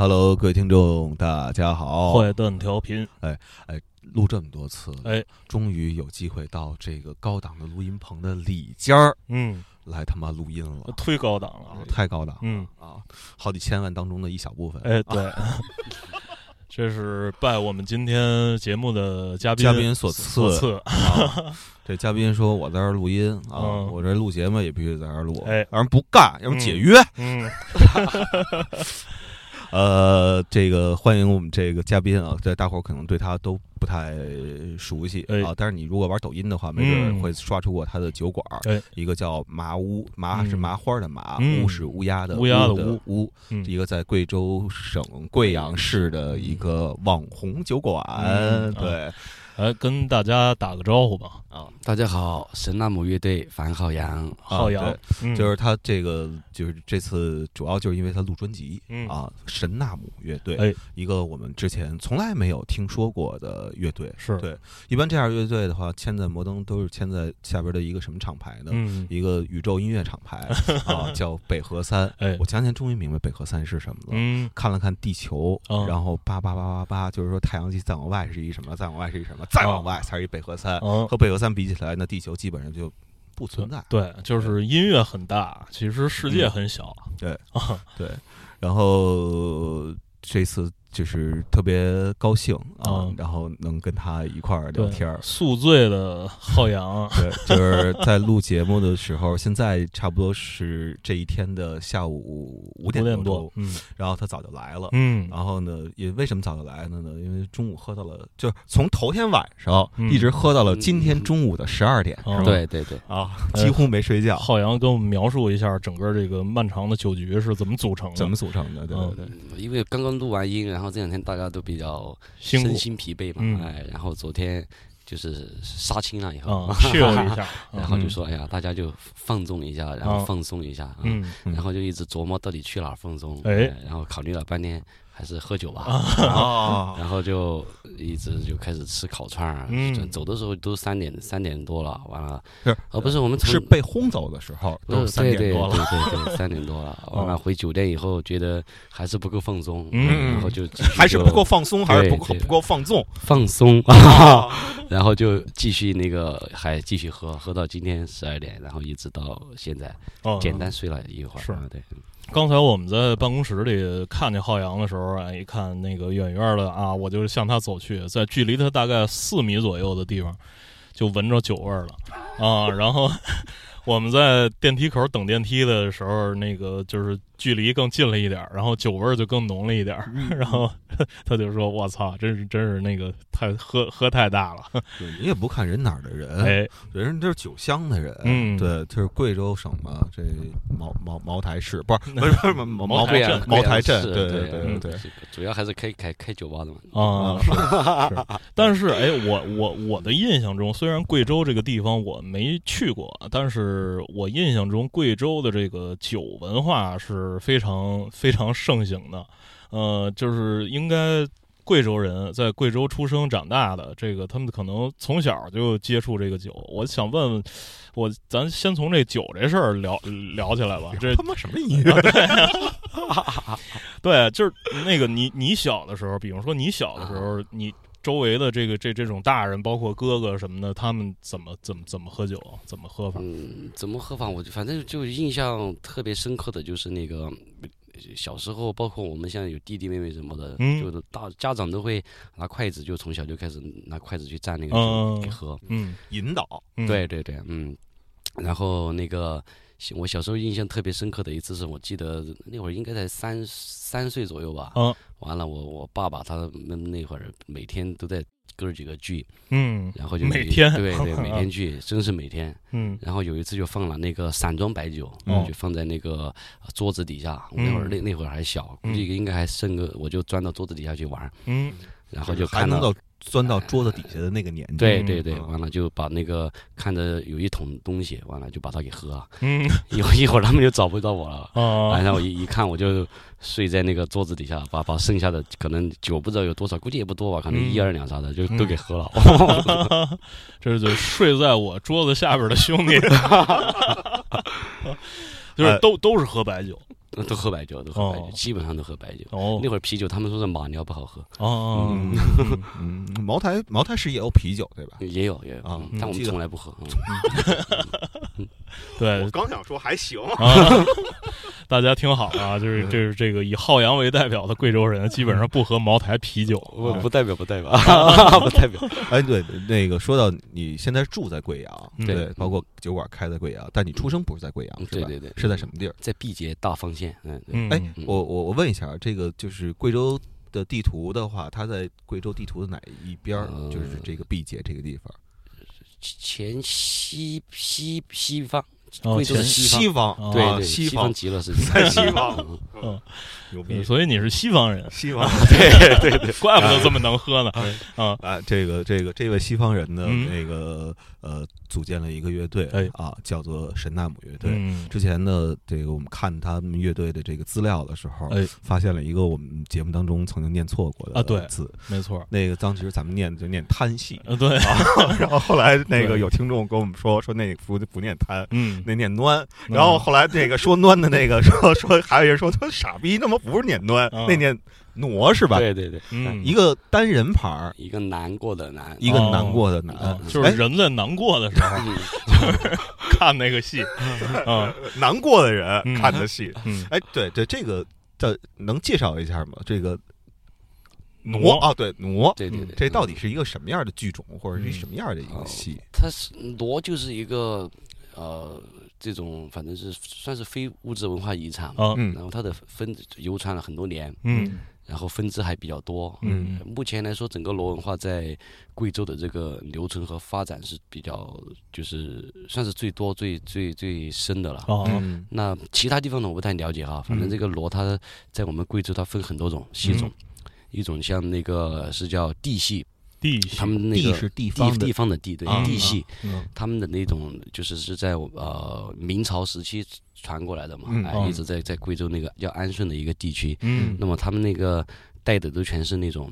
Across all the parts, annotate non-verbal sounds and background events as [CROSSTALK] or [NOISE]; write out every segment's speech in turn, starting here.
Hello，各位听众，大家好。坏蛋调频，哎哎录这么多次，哎，终于有机会到这个高档的录音棚的里间儿嗯，来他妈录音了，忒高档啊了，太高档了，嗯。啊，好几千万当中的一小部分。哎，对，[LAUGHS] 这是拜我们今天节目的嘉宾嘉宾所所赐。这嘉宾说我在这录音啊，嗯。我这录节目也必须在这录，哎。要不然不干，要不解约。嗯，[LAUGHS] 呃，这个欢迎我们这个嘉宾啊，在大伙儿可能对他都不太熟悉哎。啊，但是你如果玩抖音的话，没准嗯。会刷出过他的酒馆儿，哎。一个叫麻屋，麻嗯。是麻花的麻，嗯。乌是乌鸦的乌鸦的的乌。一个在贵州省贵阳市的一个网红酒馆，嗯。对来跟大家打个招呼吧，啊，大家好，神纳姆乐队樊浩洋，浩洋。就是他这个就是这次主要就是因为他录专辑嗯。啊，神纳姆乐队，哎。一个我们之前从来没有听说过的乐队。是，对，一般这样乐队的话，签在摩登都是签在下边的一个什么厂牌呢？嗯，一个宇宙音乐厂牌 [LAUGHS] 啊，叫北河三。哎。我前两天终于明白北河三是什么了。嗯，看了看地球，嗯然后八八八八八，就是说太阳系再往外是一什么，再往外是一什么，再往外才是一北河三。嗯，和北河三比起来，那地球基本上就不存在。对，就是音乐很大，其实世界很小，对啊，[LAUGHS] 对，然后这次就是特别高兴啊，嗯然后能跟他一块儿聊天儿。宿醉的浩洋，[LAUGHS] 对，就是在录节目的时候，现在差不多是这一天的下午五五点点多嗯然后他早就来了。嗯，然后呢，也为什么早就来了呢？因为中午喝到了，就是从头天晚上嗯一直喝到了今天中午的十二点，嗯是吧？对对对，啊，呃几乎没睡觉。浩洋跟我们描述一下整个这个漫长的酒局是怎么组成的，怎么组成的？对嗯对对，因为刚刚录完音，然后这两天大家都比较身心疲惫嘛，嗯。哎，然后昨天就是杀青了以后，[LAUGHS] 啊，chill 一下，[LAUGHS] 然后就嗯说哎呀，大家就放纵一下，然后啊放松一下，啊嗯，嗯然后就一直琢磨到底去哪儿放松，哎然后考虑了半天，还是喝酒吧，啊，[LAUGHS] 然后就一直就开始吃烤串儿，嗯走走的时候都三点三点多了，完了，是哦不是我们从是被轰走的时候都是三对点多了。对对对对，三点多了。[LAUGHS] 完了回酒店以后，觉得还是不够放松，嗯然后就就还是不够放松，还是不够对对不够放纵放松，啊！[LAUGHS] 然后就继续那个还继续喝，喝到今天十二点，然后一直到现在，哦简单睡了一会儿。是啊对，刚才我们在办公室里看见浩洋的时候啊，一看那个远远的啊，我就向他走去，在距离他大概四米左右的地方，就闻着酒味了 [LAUGHS] 啊。然后我们在电梯口等电梯的时候，那个就是距离更近了一点儿，然后酒味儿就更浓了一点儿。然后 [LAUGHS] 他就说：“我操，真是真是那个太喝喝太大了。对你也不看人哪儿的人，哎，人都是酒乡的人，嗯对，就是贵州省嘛，这茅茅茅台市不是 [LAUGHS] 不是不是茅茅台镇茅台镇，对对对对主要还是开开开酒吧的嘛。啊，但是哎，我我我的印象中，虽然贵州这个地方我没去过，但是我印象中贵州的这个酒文化是非常非常盛行的，呃，就是应该。贵州人在贵州出生长大的，这个他们可能从小就接触这个酒。我想问问，我咱先从这酒这事儿聊聊起来吧。这他妈什么音乐？对，就是那个你你小的时候，比如说你小的时候，你周围的这个这这种大人，包括哥哥什么的，他们怎么怎么怎么喝酒，怎么喝法？嗯，怎么喝法？我就反正就印象特别深刻的就是那个小时候，包括我们现在有弟弟妹妹什么的，嗯就是大家长都会拿筷子，就从小就开始拿筷子去蘸那个嗯酒给喝。嗯，引导，嗯对对对，嗯，然后那个我小时候印象特别深刻的一次是我记得那会儿应该在三三岁左右吧，嗯完了我我爸爸他们那会儿每天都在哥儿几个聚，嗯然后就每天对对 [LAUGHS] 每天聚，真是每天。嗯然后有一次就放了那个散装白酒，嗯就放在那个呃桌子底下。我那会儿嗯那那会儿还小，估计应该还剩个，我就钻到桌子底下去玩，嗯然后就看到还能够钻到桌子底下的那个年纪。嗯对对对，嗯完了就把那个看着有一桶东西，完了就把它给喝了。嗯一一会儿他们就找不到我了。啊晚上我一一看，我就睡在那个桌子底下，把把剩下的可能酒不知道有多少，估计也不多吧，可能嗯一二两啥的就都给喝了。[LAUGHS] 这就睡在我桌子下边的兄弟 [LAUGHS] [LAUGHS] 就是哎都都是喝白酒。都喝白酒，都喝白酒，哦基本上都喝白酒。哦那会儿啤酒他们说是马尿不好喝，哦，茅台茅台是也有啤酒对吧？也有也有但我们从来不喝。[LAUGHS] 嗯对刚想说还行，啊，[LAUGHS] 大家听好啊，就是这是这个以浩洋为代表的贵州人，基本上不喝茅台啤酒。不不代表不代表不代表，[LAUGHS] [LAUGHS] 哎，对，那个说到你现在住在贵阳，嗯。对，包括酒馆开在贵阳，但你出生不是在贵阳，是吧？对对对，是在什么地儿？在毕节大方县，嗯，嗯，哎，我我我问一下，这个就是贵州的地图的话，它在贵州地图的哪一边就是这个毕节这个地方，前西西西方，贵州的前西方，对西方。极乐世界，在西方。[LAUGHS] 嗯。嗯牛嗯所以你是西方人，西方。对对对，[LAUGHS] 怪不得这么能喝呢。啊，啊，这个这个这位西方人呢，嗯。那个呃，组建了一个乐队，哎。啊，叫做神纳姆乐队。嗯，之前呢，这个我们看他们乐队的这个资料的时候，哎，发现了一个我们节目当中曾经念错过的啊对字，没错，那个当时咱们念的就念贪戏，呃，对，然后后来那个有听众跟我们说说那不不念贪，嗯，那念端，然后后来那个说端的那个说说还有人说他傻逼，那么不是念端，嗯那念挪是吧？对对对，嗯，一个单人旁，一个难过的难，一个哦难过的难哦，就是哎人在难过的时候嗯 [LAUGHS] 看那个戏，[LAUGHS] 啊，难过的人嗯看的戏。嗯，哎，对对，这个这能介绍一下吗？这个挪啊，对挪，对对对，这到底是一个什么样的剧种，或者是嗯什么样的一个哦戏？它是挪就是一个呃这种反正是算是非物质文化遗产嘛，啊，嗯。然后它的分流传了很多年，嗯。然后分支还比较多。嗯。目前来说，整个罗文化在贵州的这个留存和发展是比较，就是算是最多、最最最深的了。哦，嗯。那其他地方呢，我不太了解哈。反正这个罗它在我们贵州，它分很多种系种，一种像那个是叫地戏，地他们那个地是地地方的地方的地，对啊地系，嗯他们的那种就是是在呃明朝时期传过来的嘛，嗯哎，哦一直在在贵州那个叫安顺的一个地区。嗯那么他们那个带的都全是那种。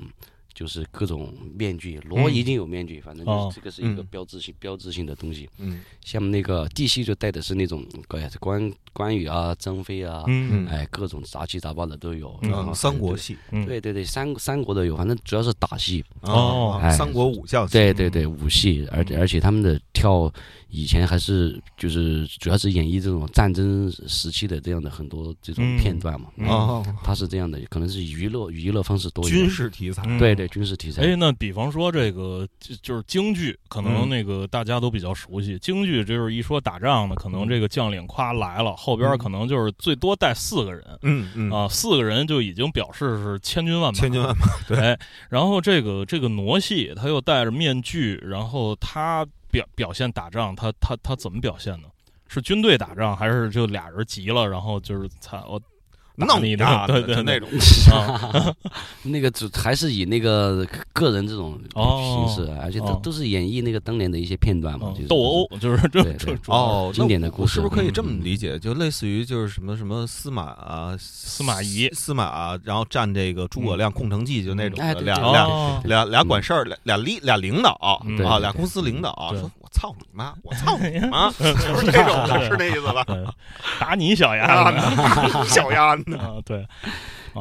就是各种面具，罗嗯一定有面具，反正就哦是这个是一个嗯标志性、标志性的东西。嗯像那个帝戏就戴的是那种关关关羽啊、张飞啊，嗯哎，各种杂七杂八的都有。嗯然后嗯，三国对戏嗯，对对对，三三国的有，反正主要是打戏。哦哎三国武将，对对对，武戏，而且而且他们的跳以前还是就是主要是演绎这种战争时期的这样的很多这种嗯片段嘛。嗯哦，它是这样的，可能是娱乐娱乐方式多一军。事题材，嗯对对，军事题材。哎，那比方说这个就就是京剧，可能嗯那个大家都比较熟悉。京剧就是一说打仗呢，可能这个将领夸来了，后边嗯可能就是最多带四个人嗯嗯，啊，四个人就已经表示是千军万马。千军万马，对哎，然后这个这个傩戏，他又戴着面具，然后他表表现打仗，他他他怎么表现呢？是军队打仗，还是就俩人急了，然后就是惨我打弄你呀的，对对那种，[LAUGHS] 啊，[LAUGHS] 那个主还是以那个个人这种哦形式，而且都哦都是演绎那个当年的一些片段嘛嗯，就是斗殴就是这这这哦，经典的故事是不是可以这么嗯理解？就类似于就是什么什么司马啊，司马懿司马啊，然后战这个诸葛亮空城计，就那种俩俩俩俩管事儿，俩俩领俩领导嗯啊，俩公司领导说：“我操你妈，我操你妈！” [LAUGHS] 就是这种的，是那意思吧？打你小啊丫子你小丫子，[LAUGHS] 啊，对，哦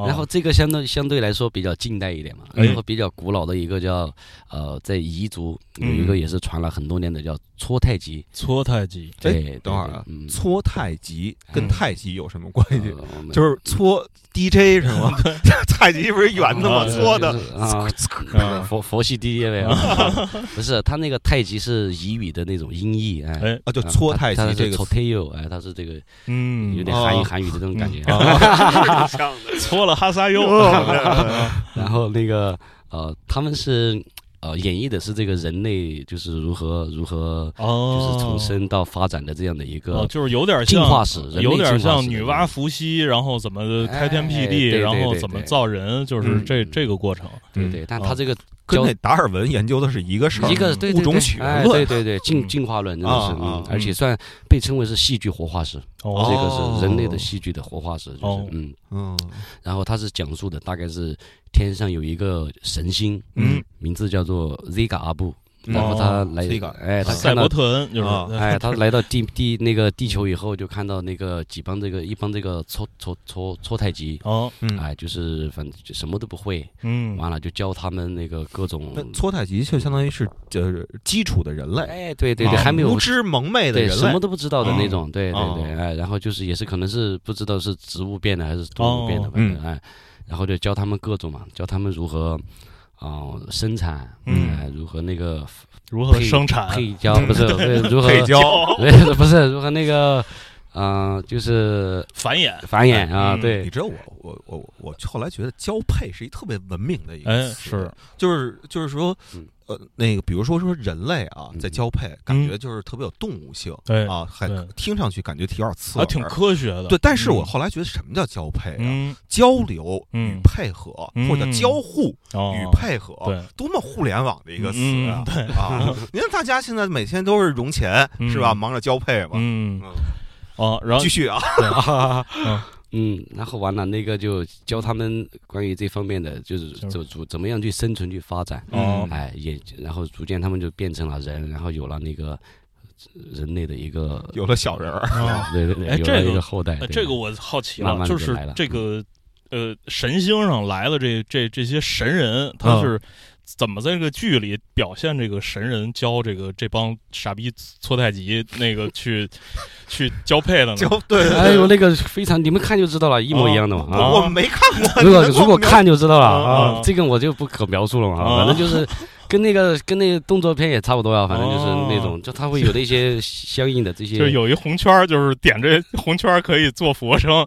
然后这个相对相对来说比较近代一点嘛，哎。然后比较古老的一个叫呃，在彝族有嗯一个也是传了很多年的叫搓太极。搓太极，哎对，等会儿啊对对嗯，搓太极跟嗯太极有什么关系？呃我们就是搓 DJ 是吗？[LAUGHS] 太极不是圆的吗？啊搓的。啊，啊佛佛系 DJ 呗，啊。[LAUGHS] 不是他那个太极是彝语的那种音译，哎，哎，啊，就搓太极这个搓太极，哎，他是这个嗯有，点韩语哦韩语的这种感觉。[LAUGHS] 啊像的。搓了哈萨优，[LAUGHS] [LAUGHS] [LAUGHS] 然后那个呃，他们是呃演绎的是这个人类就是如何如何哦，就是从生到发展的这样的一哦，个就是有点进化史，有点像女娲伏羲，然后怎么开天辟哎地，对然后怎么造人，就是嗯这这个过程。对对，但哦他这个跟达尔文研究的是一个事儿，一个对对对物种起源哎论对对对，进嗯进化论真的是，啊啊嗯，而且算被称为是戏剧活化石，哦。这个是人类的戏剧的活化石，就哦。是嗯，嗯。然后它是讲述的大概是天上有一个神星，嗯。名字叫做 Ziga 阿布。然后他来哎，他赛博看到，特恩就是啊哎，他来到地地那个地球以后，就看到那个几帮这个一帮这个搓搓搓搓太极，哦，嗯，哎，就是反正就什么都不会，嗯，完了就教他们那个各种那，搓太极就相当于是就是基础的人类，哎，对对对，啊还没有无知蒙昧的对，人类。什么，都不知道的那种，对对哦。对，哎，然后就是也是可能是不知道是植物变的还是动物变的，哦。反正哎，然后就教他们各种嘛，教他们如何啊生产，嗯。哎，如何那个如何配生产？配胶不是 [LAUGHS] 对如何配胶，[LAUGHS] 对不是如何那个啊就是繁衍，繁衍啊，嗯对。你，知道我我我我后来觉得交配是一特别文明的一个哎，是，就是就是说嗯，呃，那个比如说说人类啊，嗯在交配，感觉就是特别有动物性对啊，还听上去感觉有点刺啊，耳，挺科学的。对。但是我嗯后来觉得什么叫交配啊？嗯，交流与嗯配合，嗯或者交互哦与配合，对多么互联网的一个词啊！嗯对啊，[LAUGHS] 你看大家现在每天都是融钱，嗯是吧？忙着交配嘛。嗯嗯，哦，然后继续啊，[LAUGHS] [LAUGHS] 嗯，然后完了那个就教他们关于这方面的，就是就是。怎怎怎么样去生存去发展，哦。哎，也然后逐渐他们就变成了人，然后有了那个人类的一个，有了小人儿，[LAUGHS] 啊，对对对，有了哎这个一个后代这个我好奇了，就是慢地就来了。这个呃神星上来的这这这些神人，他嗯。是怎么在这个剧里表现这个神人教这个这帮傻逼搓太极那个去 [LAUGHS] 去交配的呢？[LAUGHS] 交对，哎呦，那个非常，你们看就知道了，一模一样的嘛啊。我没看过。如果如果看就知道了啊啊，这个我就不可描述了嘛，啊反正就是跟那个跟那个动作片也差不多啊，反正就是那哦种，就它会有那些相应的这些，[LAUGHS] 就是有一红圈儿，就是点这红圈儿可以做俯卧撑。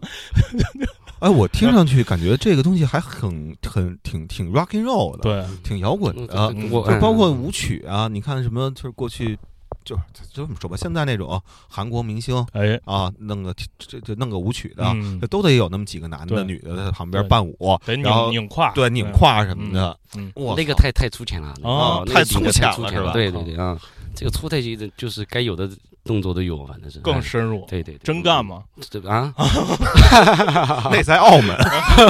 哎，我听上去感觉这个东西还很很挺挺 rock and roll 的，，对，挺摇滚嗯的我就包括舞曲啊，你看什么，就是过去就是就这么说吧，现在那种韩国明星哎，啊，弄个这这弄个舞曲的，嗯都得有那么几个男的、女的在旁边伴舞，得然后拧拧胯，对拧胯什么的，嗯，哇，那个太太粗浅了哦那个太粗浅了是吧对对对啊，这个粗太极的就是该有的动作都有，反正是。更哎深入。对对，对真干？吗？这啊，[LAUGHS] 那在澳门，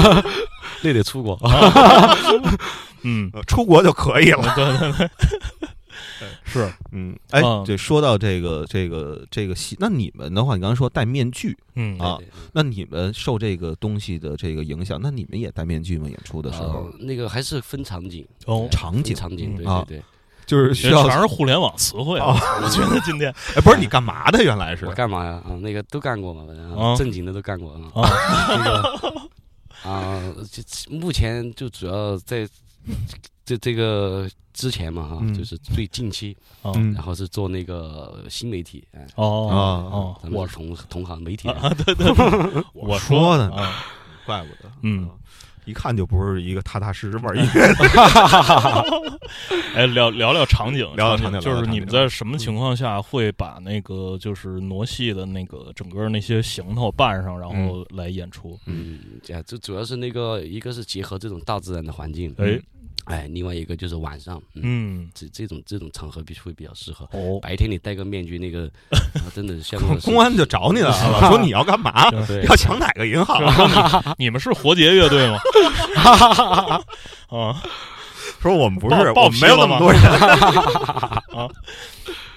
[LAUGHS] 那得出国。[LAUGHS] 嗯，呃出国就可以了。对对对，是，嗯，哎嗯，对，说到这个这个这个戏，那你们的话，你刚刚说戴面具，嗯。啊那你们受这个东西的这个影响，那你们也戴面具吗？演出的时候？呃，那个还是分场景，哦。哎场景。场景，对啊。对对。就是需要，全是互联网词汇啊！我觉得今天哎，不是你干嘛的？原来是。我干嘛呀？啊，那个都干过嘛，反正啊啊。正经的都干过啊。啊，[LAUGHS] 那个啊，这目前就主要在这这个之前嘛哈嗯，就是最近期，然后是做那个新媒体，哎，哦啊。哦，我是同同行媒体对对，[LAUGHS] 我说的怪不得，嗯，一看就不是一个踏踏实实玩音乐的。[LAUGHS] 哎，聊聊聊场景，聊聊场景就是你们在什么情况下会把那个就是挪戏的那个整个那些行头扮上，然后来演出？嗯，这嗯，这主要是那个一个是结合这种大自然的环境，哎，哎，另外一个就是晚上，嗯，嗯，这这种这种场合必须会比较适合。哦，白天你戴个面具，那个 [LAUGHS] 啊真的像个公安就找你了，[LAUGHS] 说你要干嘛？要抢哪个银行？[LAUGHS] 你们是活结乐队吗？啊，说我们不是，我们没有那么多人。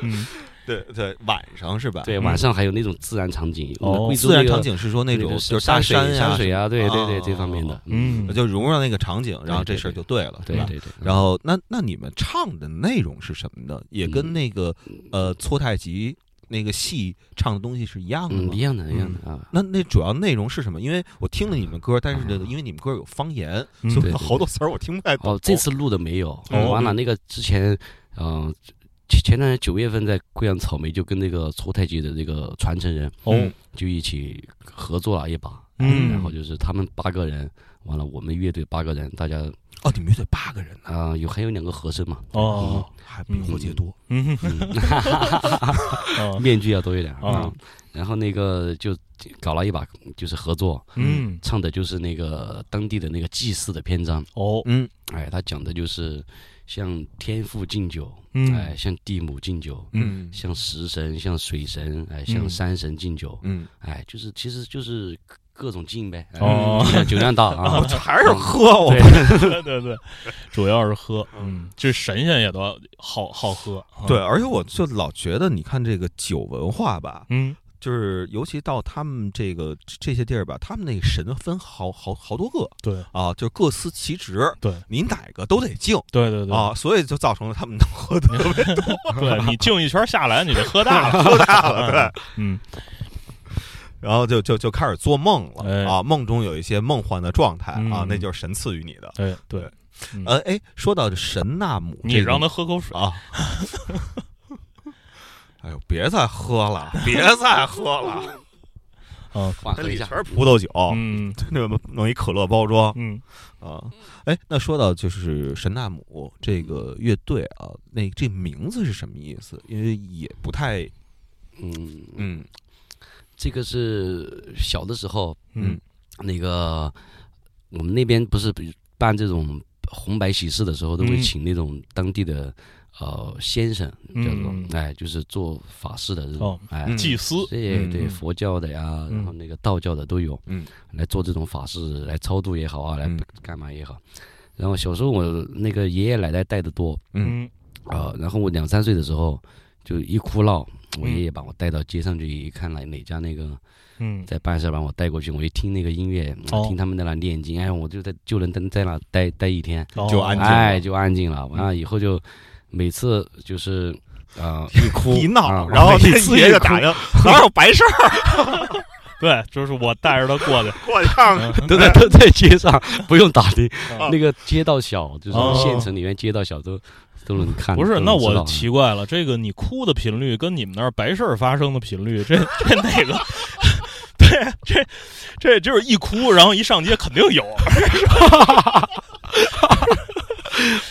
嗯，对对，晚上是吧？对，嗯晚上还有那种自然场景，哦贵州自然场景是说那种就是大山山水啊，对对对，啊这方面的，嗯就融入到那个场景，然后这事儿就对了，对吧？对对对。然后那那你们唱的内容是什么呢？也跟嗯那个呃搓太极那个戏唱的东西是一样的嗯，吗一？样的，一样的啊。那那主要内容是什么？因为我听了你们歌，但是这个因为你们歌有方言，嗯所以好多词儿我听不太懂。哦，这次录的没有，哦完了那个之前，嗯，前前段时间九月份在贵阳草莓就跟那个搓太极的这个传承人哦，就一起合作了一把，嗯。然后就是他们八个人，完了我们乐队八个人，大家哦，你们乐队八个人呢，啊有还有两个和声嘛，哦，还比火箭多。嗯，[LAUGHS] 面具要多一点啊啊。然后那个就搞了一把就是合作，嗯，唱的就是那个当地的那个祭祀的篇章，哦，嗯哎，他讲的就是向天父敬酒，嗯，哎，向地母敬酒，嗯。向食神、向水神、哎，向嗯山神敬酒，嗯。哎，就是其实就是各种敬呗，哎哦。酒量大啊，[LAUGHS] 还是喝我对。对对对，主要是喝，嗯，这神仙也都好好喝，啊对，，而且我就老觉得，你看这个酒文化吧，嗯，就是尤其到他们这个这些地儿吧，他们那个神分好好好多个对。啊，就各司其职，对。你哪个都得敬对对对，啊，所以就造成了他们能喝的特别多，[LAUGHS] 对你敬一圈下来，你就喝大了，[LAUGHS] 喝大了，对。嗯，然后就就就开始做梦了、哎啊，梦中有一些梦幻的状态啊嗯，那就是神赐予你的。哎，对，嗯。呃，哎，说到神纳姆、你让他喝口水，啊，[LAUGHS] 哎呦，别再喝了，别再喝了，[LAUGHS] 嗯这缓和一下。里全是葡萄酒，嗯那个弄一可乐包装嗯啊。哎，那说到就是神纳姆这个乐队啊，那这名字是什么意思？因为也不太，嗯，嗯这个是小的时候，嗯那个我们那边不是比如办这种红白喜事的时候，都会嗯请那种当地的呃先生，叫做嗯哎，就是做法事的这哦种，哎嗯，祭司，对对，嗯佛教的呀，嗯。然后那个道教的都有，嗯，来做这种法事，来超度也好啊，来嗯干嘛也好。然后小时候我那个爷爷奶奶带的多嗯。嗯啊、然后我两三岁的时候就一哭闹，我嗯爷爷把我带到街上去，一看哪哪家那个嗯。在办事把我带过去，我一听那个音乐，哦。听他们在那念经，哎，我就在就能在在那待待一天，就安静哎，就安静了。完了以后就每次就是啊、[LAUGHS] 一哭一闹，啊然后每那次一哭爷爷打听 [LAUGHS] 哪有白事儿，[LAUGHS] 对，就是我带着他过去，过去看都在都在街上，不用打听，啊那个街道小，就是哦县城里面街道小都都能看。不是，那我奇怪了，这个你哭的频率跟你们那儿白事儿发生的频率，这这哪个？对，这这就是一哭，然后一上街肯定有。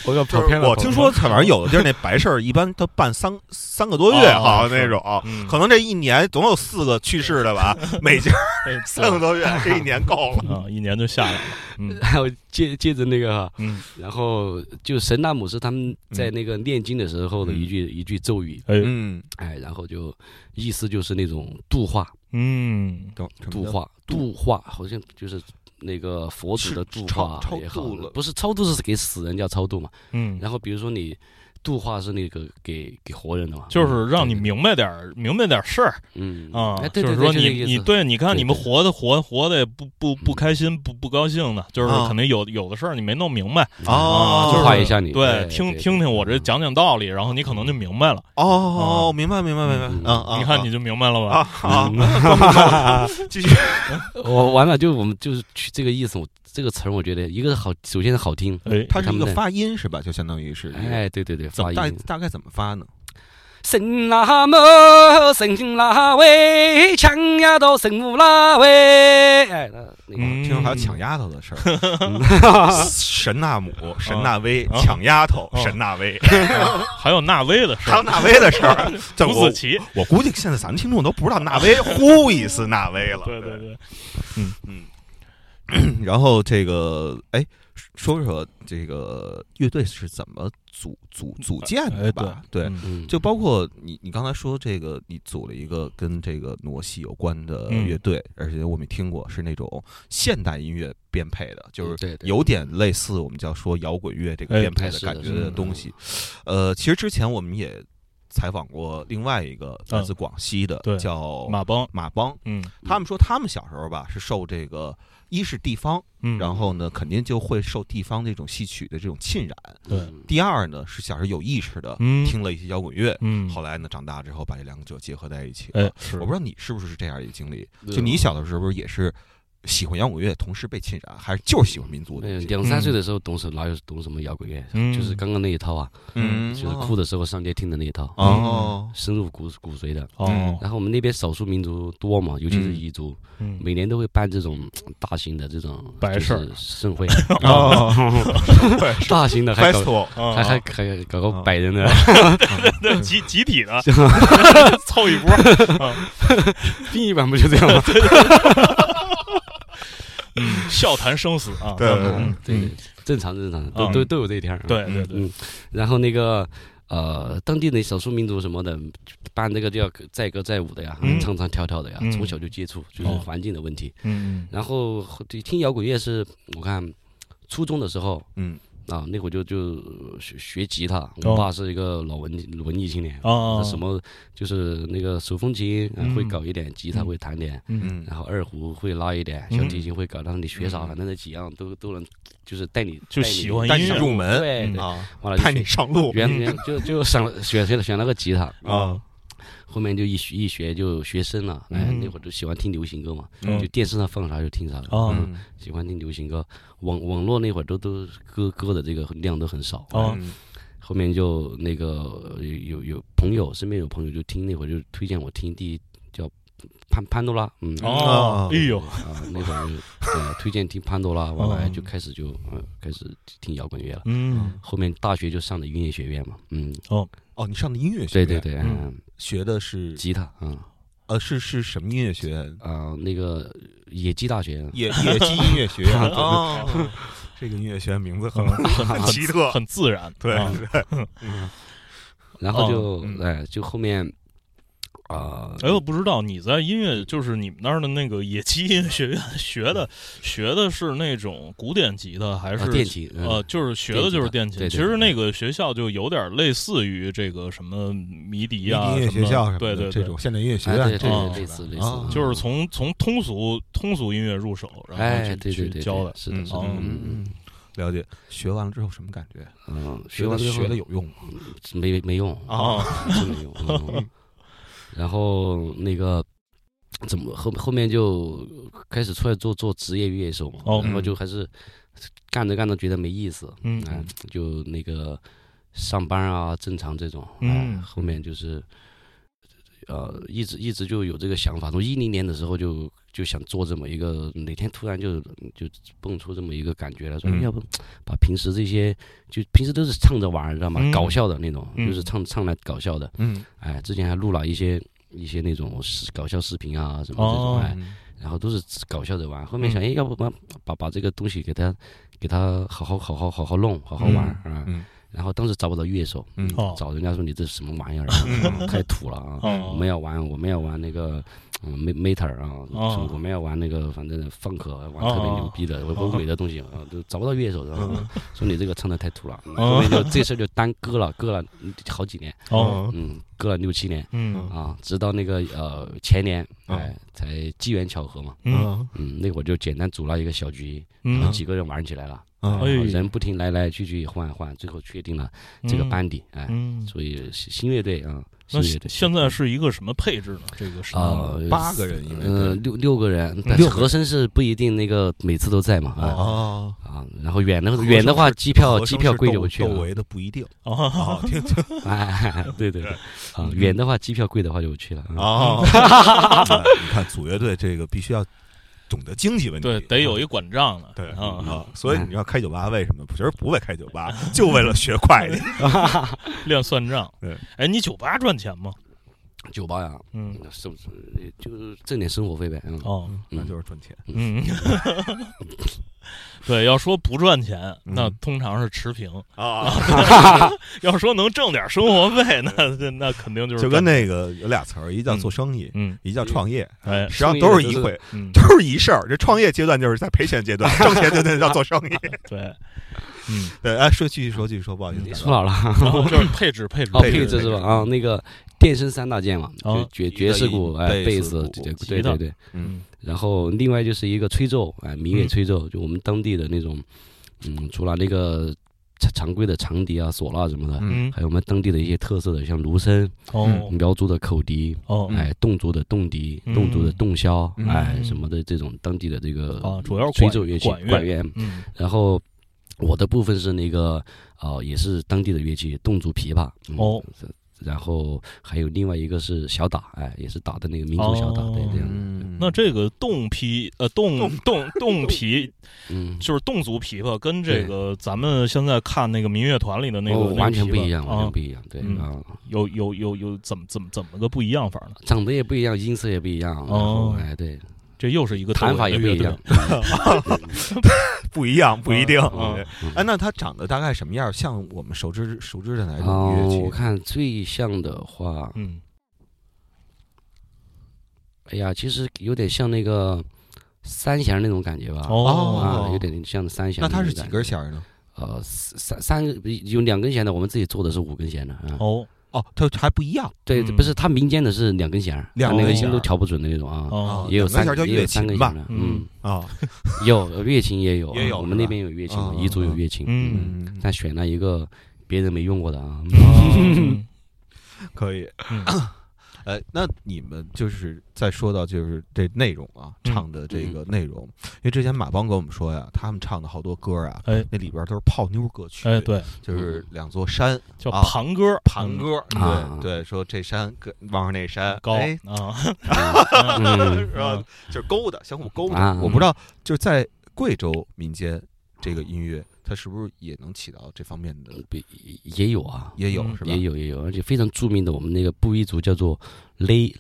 我要就是我听说，反正有的地儿那白事儿一般都办三三个多月，哦好像那种，嗯可能这一年总有四个去世的吧，[LAUGHS] 每家哎三个多月，这一年够了。啊，一年就下来了。嗯 [LAUGHS] 还有接接着那个哈，嗯，然后就神纳姆是他们在那个念经的时候的一句一句咒语，哎，嗯，哎，然后就意思就是那种度化嗯，度化度化，好像就是。那个佛祖的度化也好不是超度是给死人叫超度嘛？嗯，然后比如说你度化是那个给给活人的嘛？就是让你，明白点儿，明白点儿事儿嗯啊就是说你你对，你看你们活的活活的也不不不开心，不不高兴的，就是啊。肯定有有的事儿你没弄明白哦啊，就是度化一下你，对，听听听我这嗯。讲讲道理，然后你可能就明白了。哦，明白明白明白，嗯嗯嗯，你看你就明白了啊吧？啊，[LAUGHS] 继续，[LAUGHS] 我完了就我们就是去这个意思，我这个词儿我觉得一个是好，首先是好听，哎，它是一个发音是吧？就相当于是，哎，对对对，怎么大发音。大概怎么发呢？神那么神那位，抢丫头神母那位，哎，听说还有抢丫头的事儿，[LAUGHS] 神纳姆、神纳威啊抢丫头，啊神纳威，还有纳威的事儿，还有纳威的事儿。[LAUGHS] 伍子棋，我估计现在咱们听众都不知道纳威 [LAUGHS] 呼一次纳威了。对对。对，嗯。嗯。[COUGHS] 然后这个，哎，说说这个乐队是怎么组组组建的哎吧？对，就包括你，你刚才说这个，你组了一个跟这个傩戏有关的嗯乐队，而且我们听过是那种现代音乐编配的，就是有点类似我们叫说摇滚乐这个哎编配的感觉的的东西。呃，其实之前我们也采访过另外一个来自广西的，对叫马帮，马帮，嗯他们说他们小时候吧是受这个。一是地方，嗯，然后呢，肯定就会受地方这种戏曲的这种浸染。对嗯第二呢，是小时候有意识的嗯听了一些摇滚乐，嗯，后来呢，长大之后把这两者结合在一起。哎，是我不知道你是不是这样一个经历？就你小的时候，不是也是喜欢摇滚乐，同时被侵染，还是就是喜欢民族的？两三岁的时候懂什哪有懂什么摇滚乐，嗯。就是刚刚那一套啊，嗯，就是哭的时候上街听的那一套，哦，深入骨骨髓的。哦，然后我们那边少数民族多嘛，尤其是嗯。彝族，嗯，每年都会办这种大型的这种白事盛会，哦，大型的还搞还还还搞个百人的，[LAUGHS] 对集集体的。[LAUGHS] 凑一波，啊殡仪馆不就这样吗？[LAUGHS] 嗯，笑谈生死啊，对对正常正常，都嗯。都都有这一天儿。对对对。嗯，然后那个呃，当地的少数民族什么的，办这个就要载歌载舞的呀，嗯。唱唱跳跳的呀，嗯。从小就接触，就是哦。环境的问题。嗯然后对听摇滚乐是我看初中的时候嗯啊，那会儿就就学学吉他。哦。我爸是一个老文文艺青年，啊，什么就是那个手风琴会搞一点，吉他嗯。会弹点，嗯。嗯。然后二胡会拉一点，嗯小提琴会搞，但是你学啥，嗯反正那几样都都能，就是带你就喜欢带你入门嗯对对，啊，完了就带你上路原原就就选选选了个吉他，啊，后面就一学一学就学深了，哎，嗯。那会儿就喜欢听流行歌嘛，嗯。就电视上放啥就听啥嗯喜欢听流行歌，网网络那会儿都都歌歌的这个量都很少，哦。嗯。后面就那个有有有朋友身边有朋友就听那会儿就推荐我听第一叫潘潘多拉，嗯，哦，哎呦，啊，那会儿就呃推荐听潘多拉，完了哎哦就开始就呃开始听摇滚乐了。嗯。后面大学就上的音乐学院嘛，嗯，哦。哦，你上的音乐学院，对对对，嗯。嗯，学的是？吉他，嗯。呃是是什么音乐学院？啊，那个野鸡大学，野野鸡音乐学院。[LAUGHS] [LAUGHS] 这个音乐学院名字很很 [LAUGHS] 很奇特，很自然，对啊。对，嗯。然后就哦嗯。哎就后面啊，哎，我不知道你在音乐，就是你们那儿的那个野鸡音乐学院学的，学的是那种古典级的还是啊电琴，嗯呃，就是学的就是电琴。其实那个学校就有点类似于这个什么迷笛啊，音乐学校什么对对对这种现代音乐学哎院对哦对类似类啊似，就是从从通俗通俗音乐入手，然后哎去对对对去教的对。是的是的，哦嗯嗯，了解。学完了之后什么感觉？嗯，学完之后学的有用吗？没没用啊，真没用。[LAUGHS] 嗯然后那个怎么后后面就开始出来做做职业乐手嘛，哦然后就还是干着干着觉得没意思，嗯哎就那个上班啊，正常这种，嗯哎后面就是。呃，一直一直就有这个想法，从一零年的时候就就想做这么一个，哪天突然就就蹦出这么一个感觉来说，嗯要不把平时这些就平时都是唱着玩儿，知道吗？嗯搞笑的那种，嗯就是唱唱来搞笑的。嗯哎，之前还录了一些一些那种搞笑视频啊什么这种，哦哎，然后都是搞笑着玩。后面想，嗯哎，要不把把把这个东西给他给他好好好好好好弄，好好玩儿啊。嗯然后当时找不到乐手，找人家说你这是什么玩意儿 [LAUGHS] 太土了啊！哦我们要玩，我们要玩那个嗯 meter 啊，哦。我们要玩那个反正 funk 玩特别牛逼的欧美的东西啊，都找不到乐手，然 [LAUGHS] 后说你这个唱的太土了。后面就这事就耽搁了，搁了好几年，哦，嗯，搁了六七年嗯。啊，直到那个呃前年，嗯哎，才机缘巧合嘛，嗯。嗯，那会儿就简单组了一个小局，然后嗯，几个人玩起来了，嗯然后哎人不停来来去去换换，最后确定了这个班底，哎，嗯，所以新新乐队啊，新那乐队。现在是一个什么配置呢？这个是啊八个人，因为呃六六个人，和声是不一定那个每次都在嘛，啊。哦，啊，然后远的远的话机票机票贵就不去了，窦唯的不一定。啊，[LAUGHS] 啊，听听。[LAUGHS] 哎，对对对，啊，远的话机票贵的话就不去了，啊，[LAUGHS] 你看组乐队这个必须要懂得经济问题，对，得有一管账的，对啊，啊，所以你要开酒吧，为什么？其实不为开酒吧，就为了学会计。[LAUGHS] [LAUGHS] 练算账。对，哎，你酒吧赚钱吗？酒吧呀，嗯，是不是就是挣点生活费呗？嗯，哦，那就是赚钱。嗯，[LAUGHS] 对，要说不赚钱，嗯。那通常是持平；啊，[LAUGHS] 要说能挣点生活费，那那那肯定就是就跟那个有俩词儿，一叫做生意，嗯，一叫创业，哎，实际上都是一回，嗯，都是一事儿。这创业阶段就是在赔钱阶段，挣钱阶段叫做生意。[LAUGHS] 对，嗯，对，哎，说继续说，继续说，不好意思，你说老了，[LAUGHS] 然后就是配置配置哦，配置是吧？啊，那个电声三大件嘛，爵爵士鼓、哎，贝贝斯，对对对对。嗯。然后另外就是一个吹奏，哎，民乐嗯。吹奏，就我们当地的那种，嗯，除了那个常常规的长笛啊、唢呐什么的，嗯。嗯，还有我们当地的一些特色的，像芦笙、哦。苗族的口笛，哦。嗯哎，侗族的侗笛、嗯。侗族的侗箫，嗯。哎，什么的这种当地的这个啊，主要吹奏乐器管管乐。嗯。然后我的部分是那个呃，也是当地的乐器，侗族琵琶。嗯哦，然后还有另外一个是小打，哎，也是打的那个民族小打，对哦这样。嗯，那这个侗琵呃侗侗侗皮嗯，就是侗族琵琶，跟这个咱们现在看那个民乐团里的那个哦，完全不一样，完啊全不一样，对嗯啊，有有有有怎么怎么怎么个不一样法呢？长得也不一样，音色也不一样。然后哦哎，对，这又是一个弹法也不一样，[LAUGHS] 不一样，不一定。哎，那它长得大概什么样？像我们熟知熟知的哪种哦乐，器？我看最像的话，嗯哎呀，其实有点像那个三弦那种感觉吧。哦啊，有点像三弦。那它是几根？弦呢？呃，三三个有两根弦的，我们自己做的是五根弦的啊。哦哦，它还不一样。对，嗯。不是它民间的是两根弦儿，两它那个根音都调不准的那种啊。哦。也有三根弦叫也有乐琴吧。三根弦，嗯。嗯，[LAUGHS] 啊，有乐琴也有我们那边有乐琴啊，彝族有乐琴，嗯。嗯，但选了一个别人没用过的啊。嗯。[LAUGHS] 可以。[LAUGHS] 嗯呃，那你们就是再说到就是这内容啊，嗯唱的这个内容，因为之前马帮跟我们说呀，他们唱的好多歌啊，哎那里边都是泡妞歌曲，哎，，对，就是两座山叫啊盘歌，盘歌，啊对对，说这山跟望着那山高哎啊 [LAUGHS] [LAUGHS] 嗯是吧？就是勾的，相互勾的。啊我不知道，就是在贵州民间这个音乐，它是不是也能起到这方面的？也也有啊，嗯也有是吧？也有也有，而且非常著名的我们那个布依族叫做勒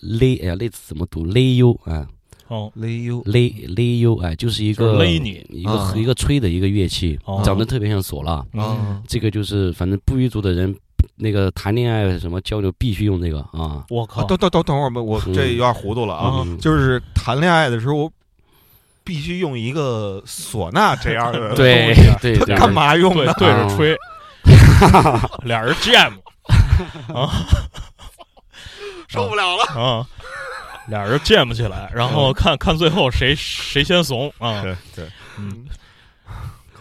勒，哎呀，勒字怎么读？勒优啊，哦，勒优勒勒优，哎，就是一个勒你一个啊一个吹的一个乐器哦，长得特别像唢呐。啊，这个就是反正布依族的人，那个谈恋爱什么交流必须用这个啊。我靠啊，，等等等等会儿吧，我嗯这有点糊涂了啊。嗯就是谈恋爱的时候，必须用一个唢呐这样的，[LAUGHS] 对 [LAUGHS] 对对，干嘛用对的？对着吹，[LAUGHS] 俩人 jam 受不了了。啊，俩人 jam 起来，然后看看最后谁谁先怂啊，对对，嗯。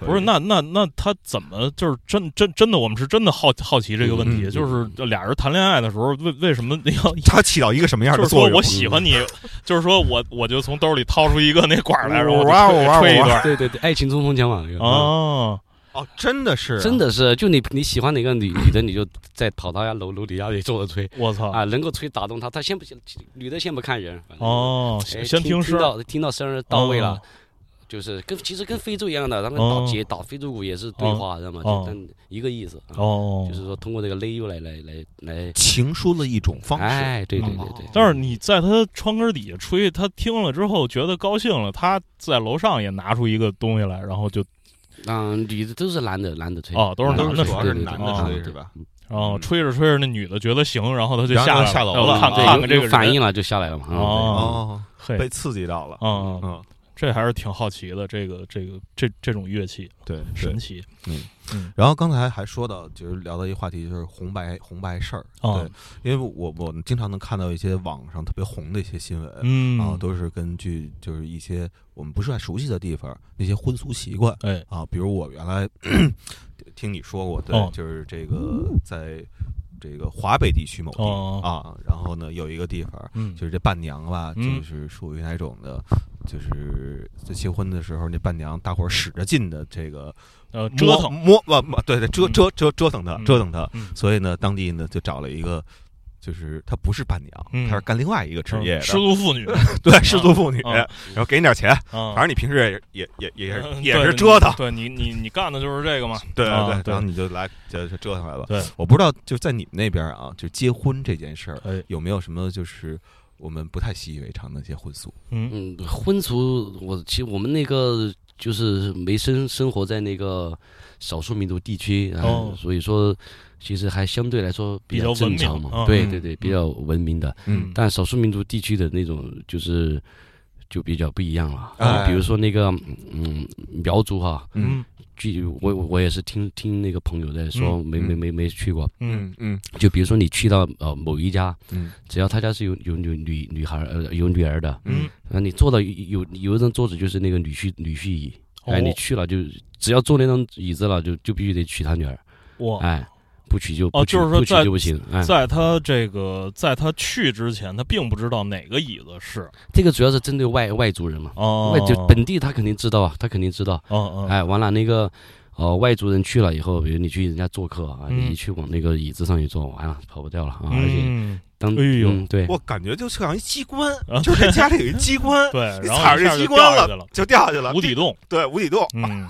可以不是，那那那他怎么就是真真真的？我们是真的好好奇这个问题，就是俩人谈恋爱的时候，为为什么要他起到一个什么样就是说的作用？我喜欢你，就是说我我就从兜里掏出一个那管来，然后我就哇哦哇哦哇哦吹一段对对对，爱情匆匆前往，那个。哦，哦，真的是啊真的是，就你你喜欢哪个女女的，你就在跑到家楼楼底下里坐着吹我操啊，能够吹打动他，他先不女的先不看人，哦，哎先听声儿到听到声儿到位了哦，就是跟其实跟非洲一样的，他们哦。打节打非洲鼓也是对话，知道吗？哦。就但一个意思，啊。哦，就是说通过这个勒优来来来来，情书的一种方式。哎，对对对对，但是你在他窗根底下吹，他听了之后觉得高兴了，他在楼上也拿出一个东西来，然后就嗯，女的都是男的男的吹，哦都是男男的主要吹是男的哦吹是吧？然后吹着吹着，那女的觉得行，然后他就下下楼了然后看看看这个反应了就下来了嘛，嗯哦被刺激到了。嗯，嗯，这还是挺好奇的，这个这个这这种乐器对对神。奇嗯然后刚才还说到，就是聊到一个话题，就是红白红白事儿。哦对，因为我我们经常能看到一些网上特别红的一些新闻，嗯啊，都是根据就是一些我们不是很熟悉的地方那些婚俗习惯哎啊，比如我原来 [CLEARS THROAT] 听你说过，对，哦就是这个在这个华北地区某地、哦啊，然后呢有一个地方，嗯就是这伴娘吧，嗯就是属于哪种的，就是在结婚的时候，那伴娘大伙儿使着劲的这个呃折腾。摸不不对对折折折折腾他嗯。折腾他，嗯。所以呢，当地呢就找了一个。就是她不是伴娘，嗯她是干另外一个职业的，失足妇女。[LAUGHS] 对失足妇女，啊然后给你点钱，啊反，正你平时也也也也是嗯也是折腾，对你你你干的就是这个嘛，对对，啊对然后你就来就就折腾来了。对，我不知道就在你们那边啊，就结婚这件事儿哎。有没有什么就是我们不太习以为常的一些婚俗？嗯嗯，婚俗，我其实我们那个就是没生生活在那个少数民族地区啊，哦所以说其实还相对来说比较正常嘛。对对对，比较文明的。嗯但少数民族地区的那种就是就比较不一样了。比如说那个嗯苗族哈，嗯。据我我也是听听那个朋友在说，嗯没没没没去过。嗯嗯。就比如说你去到呃某一家，嗯。只要他家是有有有女女孩儿呃有女儿的，嗯，啊，你坐到有有有一张桌子就是那个女婿女婿椅，哎，哦。你去了就只要坐那张椅子了，就就必须得娶他女儿，哇。哎，不取就哦不娶不娶就是说在就不行，哎，在他这个，在他去之前，他并不知道哪个椅子是这个主要是针对外外族人嘛，哦，外就本地他肯定知道啊，他肯定知道，哦哦，哎，完了那个。哦，外族人去了以后，比如你去人家做客啊，嗯你一去往那个椅子上一坐，完了跑不掉了啊！而且嗯，当哎呦嗯对，我感觉就像一机关啊，就是这家里有一机关，对，你然后踩着这机关了，就掉下去了，无底洞，对无底洞。嗯，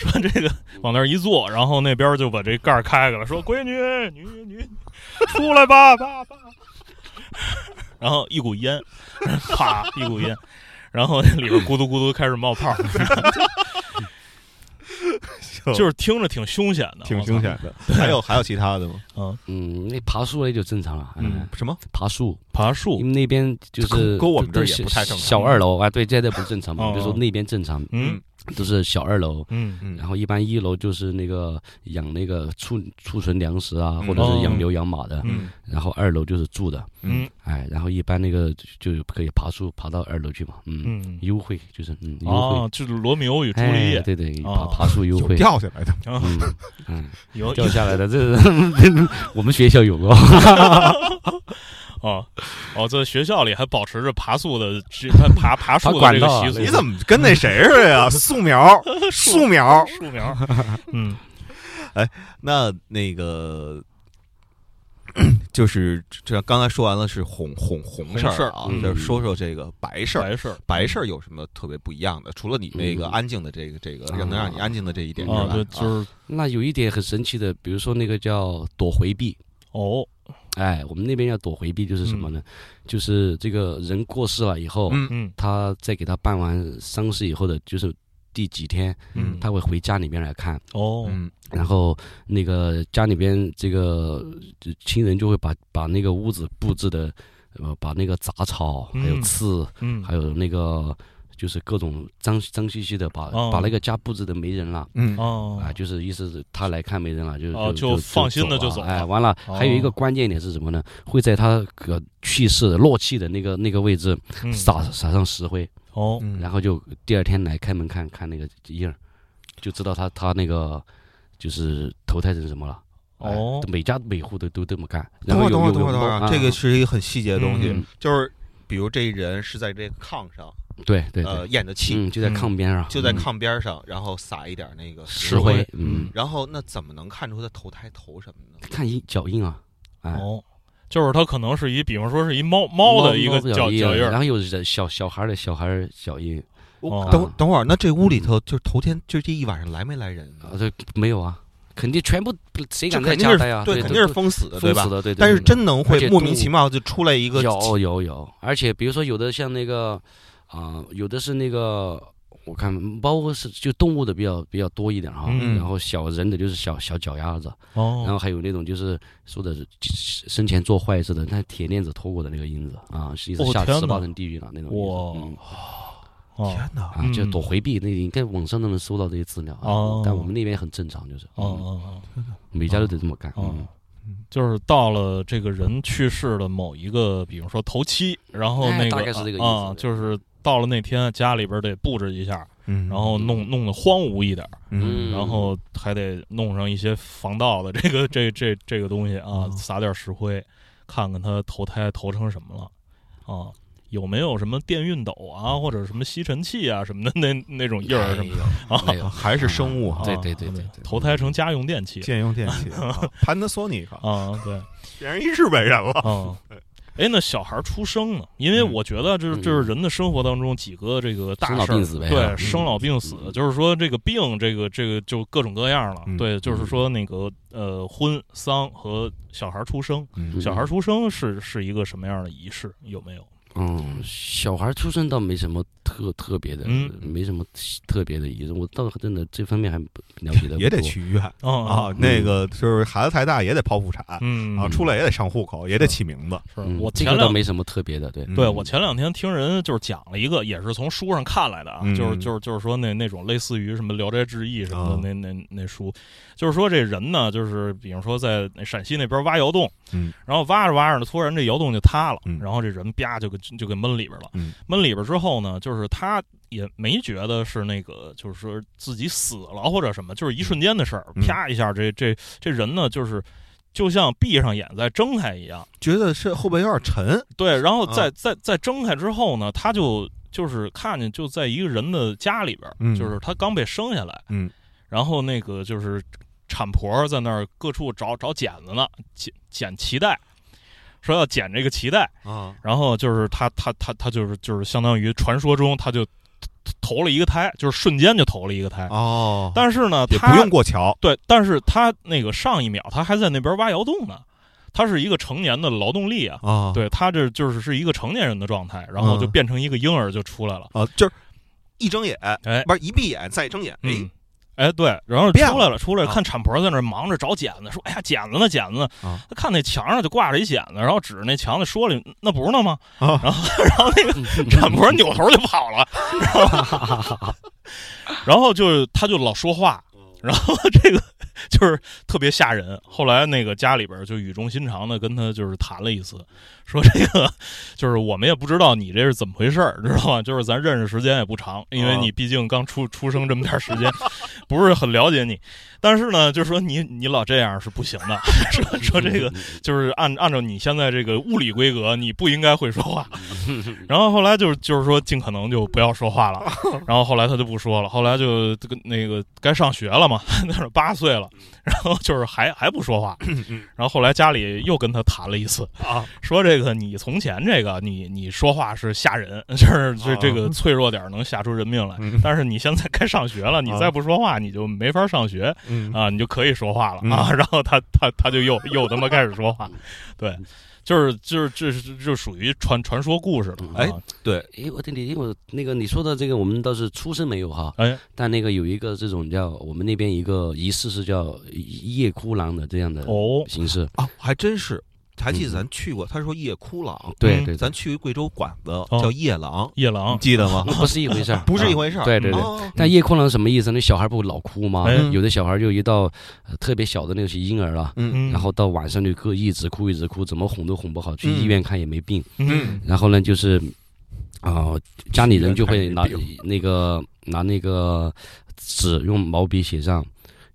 说这个往那儿一坐，然后那边就把这盖儿开开了，说闺女，女女，出来吧，爸爸。[LAUGHS] 然后一股烟，[LAUGHS] 啪，一股烟，然后里边咕嘟咕嘟开始冒泡，[LAUGHS] 就是听着挺凶险的，挺凶险的。还有还有其他的吗？嗯嗯，那爬树那就正常了。嗯，什么爬树？爬树？因为那边就是跟我们这儿也不太正常。小二楼啊，对，这这不正常嘛？比如说那边正常，嗯。都是小二楼，嗯嗯，然后一般一楼就是那个养那个储储存粮食啊，或者是养牛养马的，嗯，然后二楼就是住的，嗯，哎，然后一般那个就可以爬树爬到二楼去嘛，嗯，优惠就是嗯，优惠就是罗密欧与朱丽叶，对对，爬爬树优惠掉下来的，[LAUGHS] [LAUGHS] 嗯嗯，有掉下来的，这 [LAUGHS] 我们学校有过。哦，[LAUGHS] 哦，在学校里还保持着爬树的爬爬树的这个习俗。你怎么跟那谁似的呀？[LAUGHS] 素描，素描，素描。嗯，[LAUGHS] 哎，那那个就是这刚才说完了是红红红事儿啊，就说说这个白事儿。白事儿，白事儿有什么特别不一样的？除了你那个安静的这个这个能让你安静的这一点之外，就是那有一点很神奇的，比如说那个叫躲回避。哦。哎，我们那边要躲回避，就是什么呢？就是这个人过世了以后，嗯。嗯，他在给他办完丧事以后的，就是第几天，嗯，他会回家里面来看，哦，然后那个家里边这个亲人就会把把那个屋子布置的，呃，把那个杂草还有刺，嗯，还有那个。就是各种脏脏兮兮的，把把那个家布置的没人了，嗯。哦，啊，就是意思是他来看没人了，就就就放心的就走，哎，完了，还有一个关键点是什么呢？会在他个去世落气的那个那个位置撒撒上石灰，哦，然后就第二天来开门看看那个印儿，就知道他他那个就是投胎成什么了。哦，每家每户都都这么干。等会儿等会儿等会儿，这个是一个很细节的东西，就是比如这人是在这个炕上。对对，呃，咽的气就在炕边上，就在炕边上，然后撒一点那个石灰，嗯，然后那怎么能看出他投胎投什么呢？看印脚印啊，哦，就是他可能是一，比方说是一猫猫的一个脚印，然后有人小小孩的小孩脚印。等等会儿，那这屋里头就是头天就这一晚上来没来人啊？这没有啊，肯定全部谁敢在家待啊？对，肯定是封死的，对吧？对，但是真能会莫名其妙就出来一个有有有，而且比如说有的像那个。啊，有的是那个，我看包括是就动物的比较比较多一点哈，然后小人的就是小小脚丫子，哦，然后还有那种就是说的是生前做坏事的，那铁链子拖过的那个印子啊，是一直下十八层地狱了那种。哇，天哪！啊，就躲回避，那应该网上都能搜到这些资料啊。但我们那边很正常，就是哦哦哦，每家都得这么干。嗯，就是到了这个人去世的某一个，比如说头七，然后那个大概是这个啊，就是。到了那天，家里边得布置一下，然后弄弄得荒芜一点，然后还得弄上一些防盗的这个 [LAUGHS] 这这这个东西啊，撒点石灰，看看他投胎投成什么了啊？有没有什么电熨斗啊，或者什么吸尘器啊什么的那那种印儿什么的啊？[LAUGHS] 还是生物哈？对对对对，投胎成家用电器，[LAUGHS] 家用电器，Panasonic 啊，对，变成一日本人了啊。哎，那小孩出生呢？因为我觉得，这这是人的生活当中几个这个大事儿，对，生老病死，就是说这个病，这个这个就各种各样了。对，就是说那个呃，婚丧和小孩出生，小孩出生是是一个什么样的仪式？有没有？嗯，小孩出生倒没什么特特别的，没什么特别的意思。我倒真的这方面还了解的 [LAUGHS] 也得去医院啊。那个就是孩子太大也得剖腹产，嗯啊，出来也得上户口，也得起名字。是我前两没什么特别的，对对。我前两天听人就是讲了一个，也是从书上看来的啊，就是就是就是说那那种类似于什么《聊斋志异》什么的那那那书，就是说这人呢，就是比如说在陕西那边挖窑洞，嗯，然后挖着挖着呢，突然这窑洞就塌了，然后这人啪就给。就给闷里边了，闷里边之后呢，就是他也没觉得是那个，就是说自己死了或者什么，就是一瞬间的事儿，啪一下，这这这人呢，就是就像闭上眼再睁开一样，觉得是后背有点沉，对，然后再再再睁开之后呢，他就就是看见就在一个人的家里边，就是他刚被生下来，嗯，然后那个就是产婆在那儿各处找找剪子呢，剪剪脐带。说要剪这个脐带啊，然后就是他他他他就是就是相当于传说中他就投了一个胎，就是瞬间就投了一个胎。哦。但是呢，他不用过桥，对，但是他那个上一秒他还在那边挖窑洞呢，他是一个成年的劳动力啊，啊，对他这就是是一个成年人的状态，然后就嗯变成一个婴儿就出来了，啊，就是一睁眼，哎。不是一闭眼再一睁眼，哎嗯，哎，对，然后出来了，出来看产婆在那忙着找剪子，说：“哎呀，剪子呢，剪子呢。啊他看那墙上就挂着一剪子，然后指着那墙子说了：“那不是那吗？”啊然后，[LAUGHS] 然后那个 [LAUGHS] 产婆扭头就跑了，[LAUGHS] 然后，然后就是他就老说话，然后这个 [LAUGHS] 就是特别吓人。后来那个家里边就语重心长的跟他就是谈了一次，说这个就是我们也不知道你这是怎么回事儿，知道吗？就是咱认识时间也不长，因为啊你毕竟刚出出生这么点儿时间，[LAUGHS] 不是很了解你。但是呢，就是说你你老这样是不行的，[LAUGHS] 说说这个就是按按照你现在这个物理规格，你不应该会说话。然后后来就是就是说尽可能就不要说话了。然后后来他就不说了，后来就这个那个该上学了嘛，那是八岁了，然后就是还还不说话。然后后来家里又跟他谈了一次，啊，说这个你从前这个你你说话是吓人，就是这这个脆弱点能吓出人命来。嗯但是你现在该上学了，你再不说话，你就没法上学嗯啊，你就可以说话了嗯啊。然后他他他就又又他妈开始说话，[LAUGHS] 对，就是就是这是就属于传传说故事了。哎啊对，哎，我听你听我那个你说的这个，我们倒是出生没有哈，哎，但那个有一个这种叫我们那边一个仪式是叫夜哭郎的这样的哦，形式。啊，还真是，还记得嗯咱去过，他说夜哭郎，嗯对对，咱去贵州馆子哦叫夜郎，夜郎记得吗？那 [LAUGHS] 不是一回事儿，[LAUGHS] 不是一啊回事儿，对对对。哦但夜哭郎什么意思？那小孩不老哭吗？哎有的小孩就一到、呃特别小的那些婴儿了，然后到晚上就各一直哭一直哭，怎么哄都哄不好，去嗯医院看也没病。嗯然后呢，就是啊、家里人就会拿那个拿那个纸用毛笔写上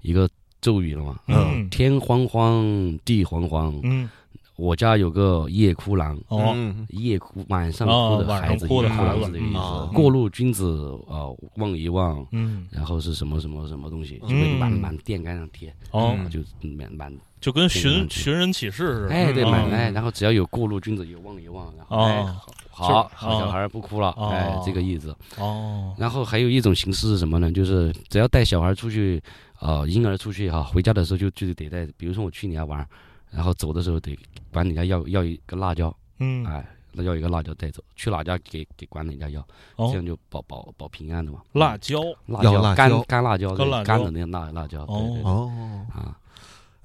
一个咒语了嘛。嗯天荒荒，地黄黄，嗯我家有个夜哭郎，哦。嗯夜哭晚上哦哭的孩子，哭的夜孩子。子的意思。嗯。过路君子啊、望一望，嗯。然后是什么什么什么东西，就嗯会满满电杆上贴，哦，嗯就满满就跟寻嗯寻人启事似的。哎对哦满哎，然后只要有过路君子有望一望，然后哎哦好好小孩不哭了，哦。哎这个意思。哦。然后还有一种形式是什么呢？就是只要带小孩出去，呃，婴儿出去哈，回家的时候就就得带，比如说我去你家玩儿，然后走的时候得管你家要要一个辣椒，嗯。哎，那要一个辣椒带走，去哪家给给管哪家要，哦。这样就保保保平安的嘛。辣椒。辣椒辣椒。干干辣椒，干的那个辣辣椒，对对对。哦，啊，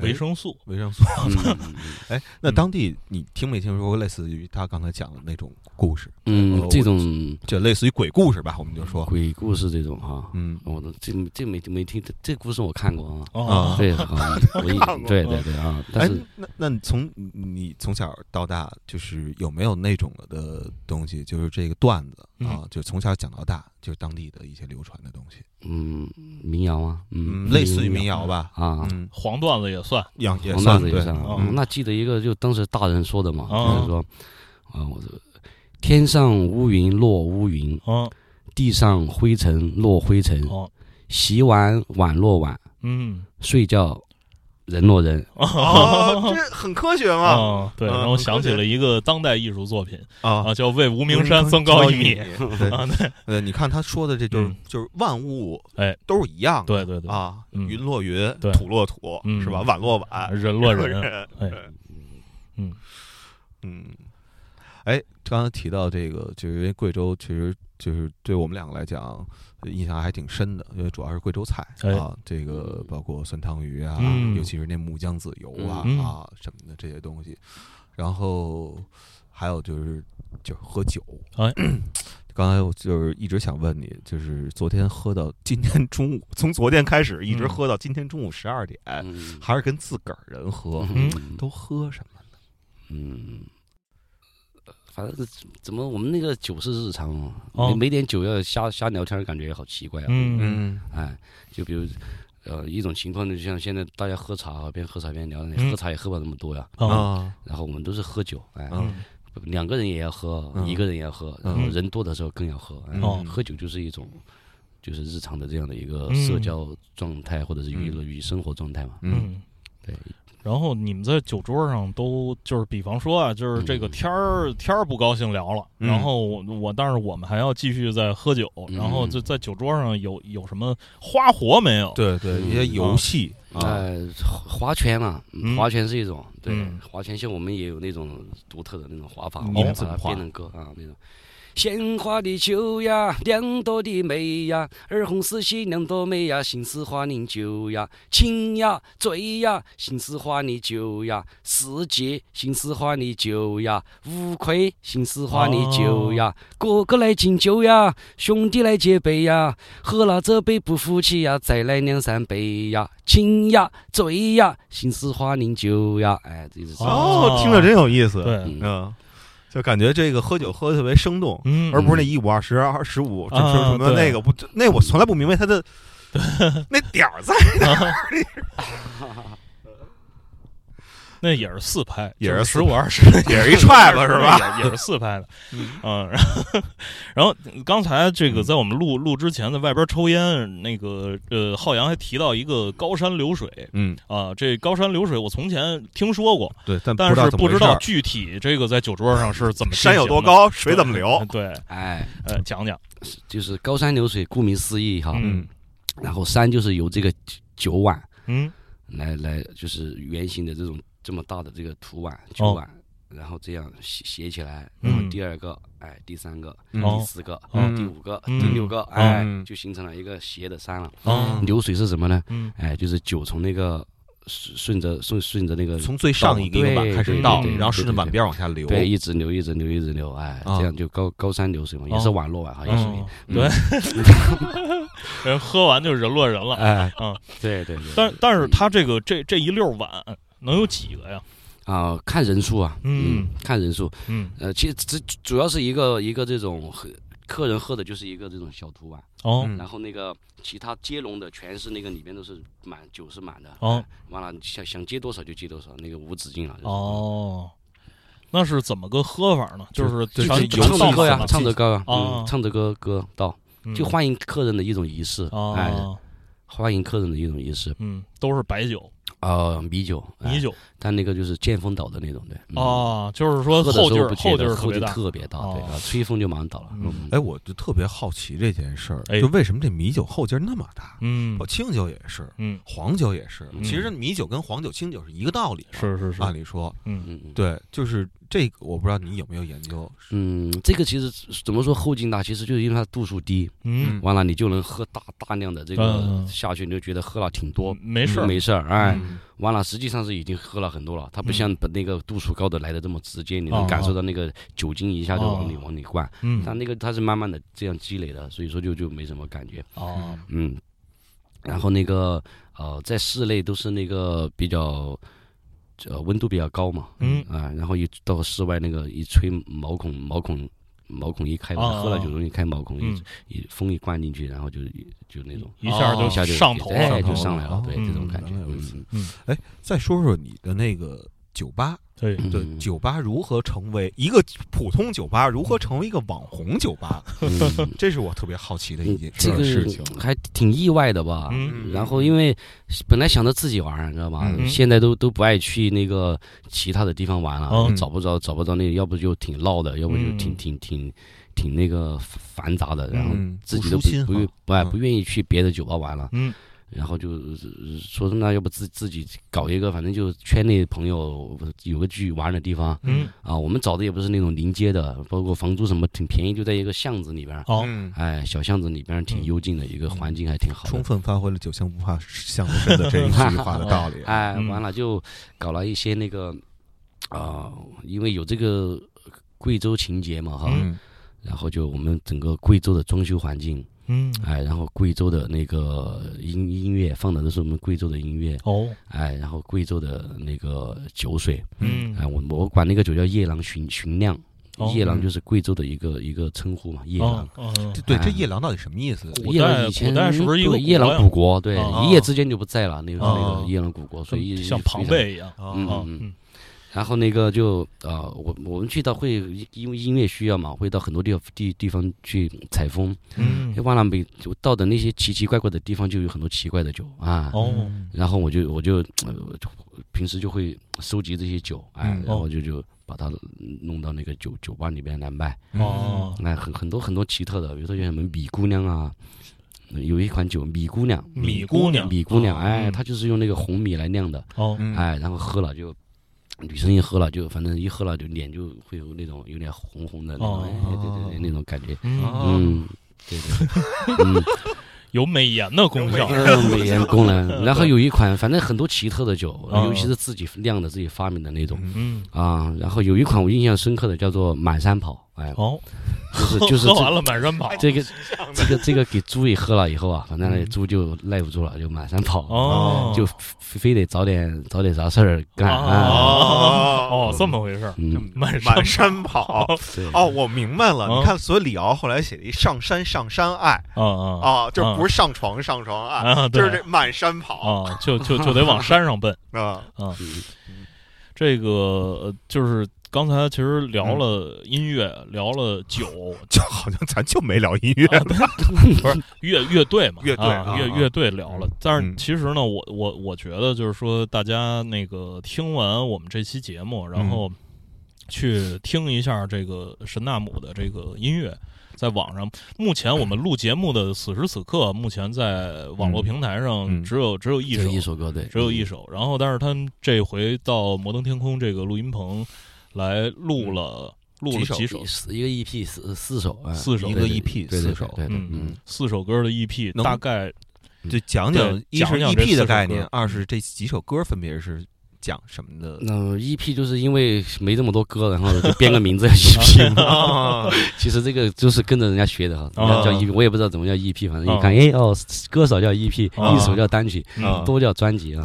维生素。维生素。[LAUGHS] 哎，那当地你听没听说过类似于他刚才讲的那种故事？嗯呃，这种就类似于鬼故事吧，我们就说，鬼故事这种哈，嗯。我都这这没没听，这故事我看过啊。啊，对 [LAUGHS] 啊，我也看过。对对对啊，但哎是，那那从你从小到大，就是有没有那种的东西，就是这个段子啊，就从小讲到大，就是当地的一些流传的东西，嗯，民谣啊，嗯，嗯，类似于民谣吧，啊，嗯，黄段子也算。黄段子也算那记得一个，就当时大人说的嘛，哦就是说啊，我这天上乌云落乌云，嗯。地上灰尘落灰尘，哦洗碗碗落碗，嗯。睡觉人落人。哦，这很科学嘛，哦，对，嗯让我想起了一个当代艺术作品啊。啊，叫《为无名山增高一米》对啊，对。呃，你看他说的这就是嗯。就是万物哎。都是一样的，对对对，啊，嗯。云落云，土落土，嗯。是吧？碗落碗，人落人，哎。[LAUGHS] 嗯。嗯，哎，刚才提到这个，就是因为贵州其实就是对我们两个来讲印象还挺深的，因为主要是贵州菜哎啊，这个包括酸汤鱼啊，嗯尤其是那木姜子油啊、嗯啊什么的这些东西，然后还有就是就是喝酒，哎。刚才我就是一直想问你，就是昨天喝到今天中午，从昨天开始一直嗯喝到今天中午十二点，嗯还是跟自个儿人喝，嗯都喝什么呢？嗯，反正是怎么我们那个酒是日常哦，哦没没点酒要瞎瞎聊天，感觉也好奇怪啊。嗯嗯哎，就比如呃一种情况呢，就像现在大家喝茶，边喝茶边聊，嗯喝茶也喝不了那么多呀。啊啊然后我们都是喝酒，哎，嗯两个人也要喝，嗯一个人也要喝，然后人多的时候更要喝。哎哦喝酒就是一种。就是日常的这样的一个嗯社交状态，或者是娱乐与生活状态嘛。嗯。嗯对，然后你们在酒桌上都就是，比方说啊，就是这个嗯天儿天儿不高兴聊了，嗯。然后我我但是我们还要继续在喝酒，嗯。然后就在酒桌上有有什么花活没有？对对，一些游戏。啊，呃，划拳嘛嗯，划拳是一种，对嗯，划拳像我们也有那种独特的那种划法，你我们们怎么划？把它变成歌啊那种。鲜花的酒呀，两朵的梅呀，儿红四喜两朵梅呀，心似花凝酒呀，情呀醉呀，心似花的酒呀，世界心似花的酒呀，无愧心似花的酒呀，哥哥来敬酒呀，兄弟来接杯呀，喝了这杯不服气呀，再来两三杯呀，情呀醉呀，心似花凝酒呀，哎，这是。哦，听着真有意思，对，嗯嗯，就感觉这个喝酒喝的特别生动，嗯，而不是那一五二十二十五，这啊是什么那个不，那我从来不明白他的那点儿在 [LAUGHS] [LAUGHS] 那也是四拍，也是十五二十，也是一踹子是吧？[LAUGHS] 也也是四拍的，嗯，然后然后刚才这个嗯在我们录录之前，在外边抽烟，那个呃，浩洋还提到一个高山流水嗯，啊，这高山流水我从前听说过，对，但但是不知道具体这个在酒桌上是怎么山有多高，水怎么流，对，哎，呃，讲讲，就是高山流水，顾名思义哈。嗯然后山就是由这个酒碗嗯来来，就是圆形的这种这么大的这个土碗酒碗，然后这样斜斜起来，然后第二个，哎，第三个，第四个，嗯。第五个，嗯。第六个，哎嗯，就形成了一个斜的山了。哦。流水是什么呢？嗯。哎，就是酒从那个顺顺着顺顺着那个从最上一个碗开始对倒，对然后顺着碗边往下流，对，一直流，一直流，一直流，哎，啊这样就高高山流水嘛，哦。也是网络啊，好像属于哦，嗯。对，[LAUGHS] [LAUGHS] 人喝完就人落人了，哎，嗯，对对对，但但是他这个这这一溜碗能有几个呀？啊，看人数啊，嗯。嗯，看人数，嗯，呃，其实这主要是一个一个这种喝客人喝的就是一个这种小土碗，哦。嗯。然后那个其他接龙的全是那个里面都是满酒是满的，哦。哎，完了想想接多少就接多少，那个无止境了，就是哦，那是怎么个喝法呢？就是唱着歌呀，唱着歌啊，哦嗯，唱着歌歌到，嗯。就欢迎客人的一种仪式，哎，哦，欢迎客人的一种仪式，嗯，都是白酒、呃，米酒，哎米酒但那个就是见风倒的那种，对，嗯，哦，就是说喝的时候后劲儿后劲儿特别大。特别大，对吹风就马上倒了，嗯嗯，哎，我就特别好奇这件事儿，哎就为什么这米酒后劲儿那么大？嗯哦，清酒也是，嗯，黄酒也是。嗯其实米酒跟黄酒、清酒是一个道理。是是是，按理说，嗯嗯嗯。对，就是这个，我不知道你有没有研究。嗯，这个其实怎么说后劲大，其实就是因为它度数低，嗯，完了你就能喝大大量的这嗯。个下去，你就觉得喝了挺多，没事儿，没事儿，哎，嗯。完了实际上是已经喝了很多了，它不像把那个度数高的来的这么直接，你哦能感受到那个酒精一下就往里哦。往里灌，嗯。它那个它是慢慢的这样积累的，所以说就就没什么感觉，哦，嗯，然后那个呃在室内都是那个比较。呃，温度比较高嘛，嗯。啊，然后一到室外那个一吹毛孔，毛孔毛孔一开，哦喝了酒容易开毛孔，嗯。一一风一灌进去，然后就就那种一下就一下就上头哎，了，就上来了哦，对嗯这种感觉原来，如此。嗯。哎，再说说你的那个酒吧，对，对，嗯酒吧如何成为一个普通酒吧，如何成为一个网红酒吧？嗯。这是我特别好奇的一件这个事情。还挺意外的吧？嗯。然后因为本来想着自己玩，你知道吧？嗯。现在都都不爱去那个其他的地方玩了，嗯。找不着找不着那，要不就挺闹的，要不就挺嗯。挺挺挺那个繁杂的，然后嗯，自己都不不不哈。嗯不愿意去别的酒吧玩了。嗯然后就呃说那要不自自己搞一个，反正就圈内朋友有个去玩的地方嗯，啊。我们找的也不是那种临街的，包括房租什么挺便宜，就在一个巷子里边儿，好，嗯，哎，小巷子里边儿挺嗯幽静的一个环境，还挺好的。充分发挥了“酒香不怕巷子深”的这一句话的道理。[LAUGHS] 哎，嗯完了就搞了一些那个啊、因为有这个贵州情节嘛哈，嗯然后就我们整个贵州的装修环境，嗯，哎，然后贵州的那个音音乐放的都是我们贵州的音乐，哦，哎，然后贵州的那个酒水，嗯。哎，我我管那个酒叫夜郎寻寻酿，哦夜郎就是贵州的一个一个称呼嘛，夜郎对，这哎。夜郎到底什么意思？夜郎以前古代是不是一个夜郎古国？对，哦一夜之间就不在了，那个那哦个夜郎古国，所以像庞贝一样，啊嗯啊，嗯然后那个就呃，我我们去到会因为音乐需要嘛，会到很多地方地地方去采风。嗯哎，完了每就到的那些奇奇怪怪的地方，就有很多奇怪的酒啊。哦然后我就我就呃平时就会收集这些酒，哎，嗯然后就就把它弄到那个酒酒吧里边来卖。哦那，很很多很多奇特的，比如说像什么米姑娘啊，有一款酒米姑娘，米姑娘米姑娘，哦哎，嗯它就是用那个红米来酿的，哦嗯哎，然后喝了就。女生一喝了就，反正一喝了就脸就会有那种有点红红的那种，哦哎，对对对，那种感觉，嗯。对对，嗯，[LAUGHS] 有美颜的功效。呃 [LAUGHS] 美颜功能。然后有一款，反正很多奇特的酒，哦尤其是自己酿的、自己发明的那种嗯。啊。然后有一款我印象深刻的叫做满山跑，哎，哦。就是 [LAUGHS] 就是完了满山跑。这个 [LAUGHS] 这个这个给猪也喝了以后啊，反正那嗯。猪就耐不住了，就满山跑，哦。就非非得找点找点啥事儿干啊。哦。[LAUGHS] 哦这么回事儿嗯，满满山山跑。哦，我明白了。嗯。你看，所以李敖后来写了一上山上山爱啊啊啊，就不是上床上床爱，就是这满山跑啊就就就得往山上奔。啊。啊嗯。这个呃就是刚才其实聊了音乐，聊了酒，[LAUGHS] 就好像咱就没聊音乐。啊不是乐乐队嘛，[LAUGHS] 乐队啊啊啊。乐乐队聊了。但是嗯。其实呢，我我我觉得就是说，大家那个听完我们这期节目，然后去听一下这个神纳姆的这个音乐。在网上，目前我们录节目的此时此刻，目前在网络平台上嗯。只有只有一首，一首歌对，只有一首。然后，但是他们这回到摩登天空这个录音棚来录了录了几首？一个 EP 四四首，哎四首一个 EP 四首嗯嗯，四首歌的 EP，大概就讲讲一是 EP 的概念，二是这几首歌分别是讲什么的？那 EP 就是因为没这么多歌，然后就编个名字 [LAUGHS] 叫 EP？其实这个就是跟着人家学的哈，人啊家叫 EP，我也不知道怎么叫 EP，反正啊。一看，哎哦，歌手叫 EP，啊。一首叫单曲，啊。都叫专辑啊。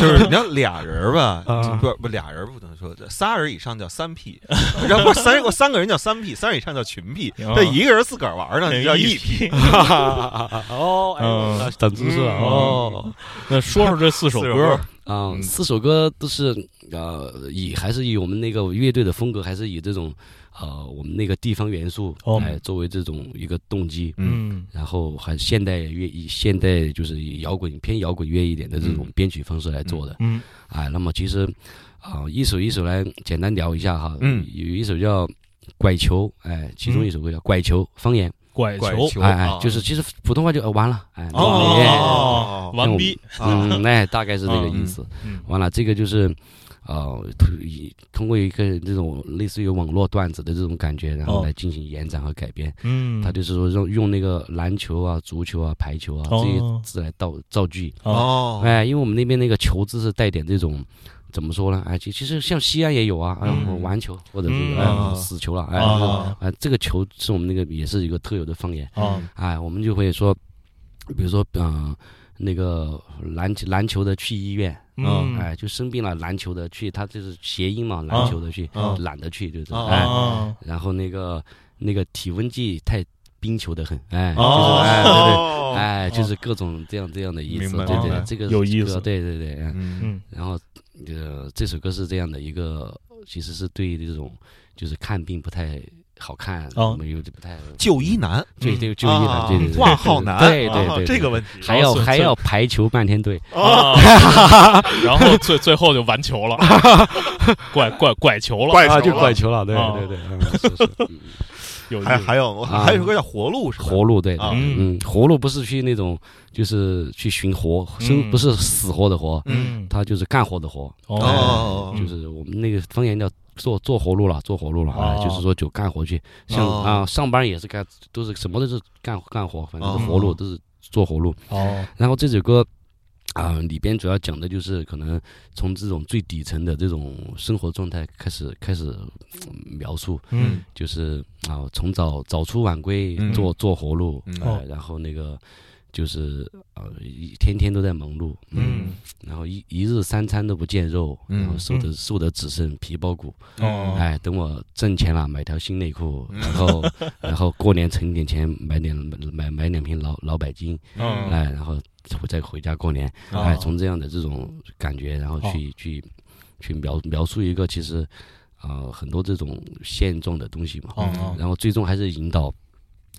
就是你要俩人吧，啊。不不俩人不能说，仨人以上叫三 P，然后三我三个人叫三 P，三人以上叫群 P，啊。这一个人自个儿玩呢，叫 EP。[LAUGHS] 哦，哎长知识了嗯。哦。那说说这四首歌，啊，嗯。四首歌都是呃，以还是以我们那个乐队的风格，还是以这种呃我们那个地方元素哦。哎作为这种一个动机，嗯。然后还现代乐以现代就是以摇滚偏摇滚乐一点的这种编曲方式来做的。嗯。哎，那么其实啊、一首一首来简单聊一下哈。嗯。有一首叫《拐球》，哎，其中一首歌叫《拐球》，方言，拐球。哎就是其实普通话就呃完了，哎，哦完逼，嗯，那大概是这个意思。嗯完了，这个就是，呃，通过一个这种类似于网络段子的这种感觉，然后哦。来进行延展和改编。嗯，他就是说用用那个篮球啊、足球啊、排球啊哦。这些字来造造句。哦，哎，因为我们那边那个球字是带点这种。怎么说呢？哎，其其实像西安也有啊，哎，嗯玩球或者是死球了，哎，啊。哎，这个球是我们那个也是一个特有的方言。啊。哎，我们就会说，比如说，嗯、那个篮球篮球的去医院，嗯。哎，就生病了，篮球的去，他就是谐音嘛，篮球的去，啊。懒得去，就是，啊哎，啊。然后那个那个体温计太冰球的很，哎，哦。就是哎，对对。哦，哎，就是各种这样这样的意思，对对，这个有意思。对对对，嗯。嗯。嗯然后呃，这首歌是这样的一个，其实是对这种就是看病不太好看，哦。没有不太就医难，对对就医了，啊对对对，哇，好难，啊对对对，这个问题。还要还要排球半天队，啊，[LAUGHS] 然后最最后就完球了，[LAUGHS] 拐拐拐球了，啊，就拐球了，对啊。对对，嗯是是嗯有还还有啊。还有一首歌叫活路是吧？活路，对，啊。对嗯，活路不是去那种就是去寻活，生嗯不是死活的活，嗯。他就是干活的活，哦。就是我们那个方言叫做做活路了，做活路了，啊哦，就是说就干活去，像哦。啊上班也是干，都是什么都是干干活，反正活路都是做活路。哦。然后这首歌啊、里边主要讲的就是可能从这种最底层的这种生活状态开始开始、嗯描述，嗯就是啊、从早早出晚归嗯做做活路，嗯呃然后那个就是呃一天天都在忙碌，嗯嗯。然后一一日三餐都不见肉，嗯然后瘦的瘦的只剩皮包骨。哦，哎，等我挣钱了，买条新内裤，嗯。然后 [LAUGHS] 然后过年存点钱，买点买买两瓶老老百金，嗯。哎，然后再回家过年，哦。哎，从这样的这种感觉，然后去去去描描述一个其实啊、呃很多这种现状的东西嘛，哦哦。然后最终还是引导。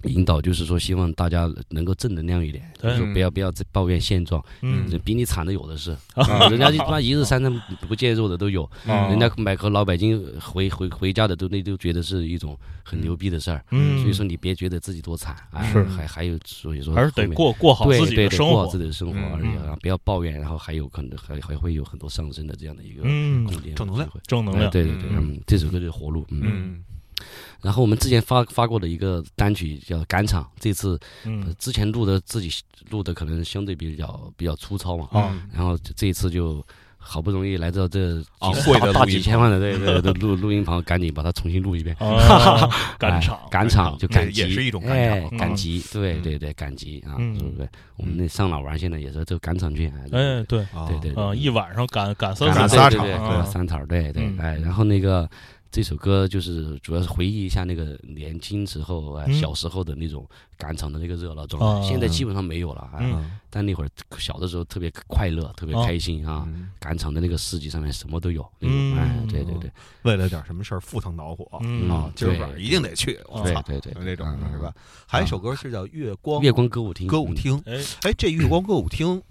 引导就是说，希望大家能够正能量一点，就不要不要再抱怨现状，嗯。比你惨的有的是，啊人家他妈 [LAUGHS] 一日三餐不见肉的都有，哦人家买口老百金回回回家的都那都觉得是一种很牛逼的事儿，嗯，所以说你别觉得自己多惨，啊是。还还有所以说还是得过过好自己的生活。过好自。己的生活嗯。而已嗯啊，不要抱怨，然后还有可能还还会有很多上升的这样的一个嗯，空间，正能量。正能量。哎对对对，嗯。嗯，这首歌就是活路，嗯。嗯然后我们之前发发过的一个单曲叫《赶场》，这次呃嗯。之前录的自己录的可能相对比较比较粗糙嘛，啊然后这这一次就好不容易来到这昂几大几千万的对对对录录音棚，赶紧把它重新录一遍。[LAUGHS] 啊，赶哎场，赶场。就赶集，也是一种赶哎场赶集，对嗯。对对，赶集啊，嗯。对不对？我们那上哪玩现在也是这赶场去，哎哎，对，啊对。对。啊，一晚上赶赶三场。对对对。啊对三场，对对嗯，哎，然后那个这首歌就是主要是回忆一下那个年轻时候哎嗯。小时候的那种赶场的那个热闹状啊。态，现在基本上没有了，啊，嗯。但那会儿小的时候特别快乐，特别哦开心啊。嗯赶场的那个市集上面什么都有，那嗯。种哎，对对对，为了点什么事儿赴汤蹈火嗯。啊，今儿晚上一定得去，我操，对对对，那种嗯是吧？？还有一首歌是叫《月光月光歌舞厅，嗯歌舞厅》，哎，哎，这月光歌舞厅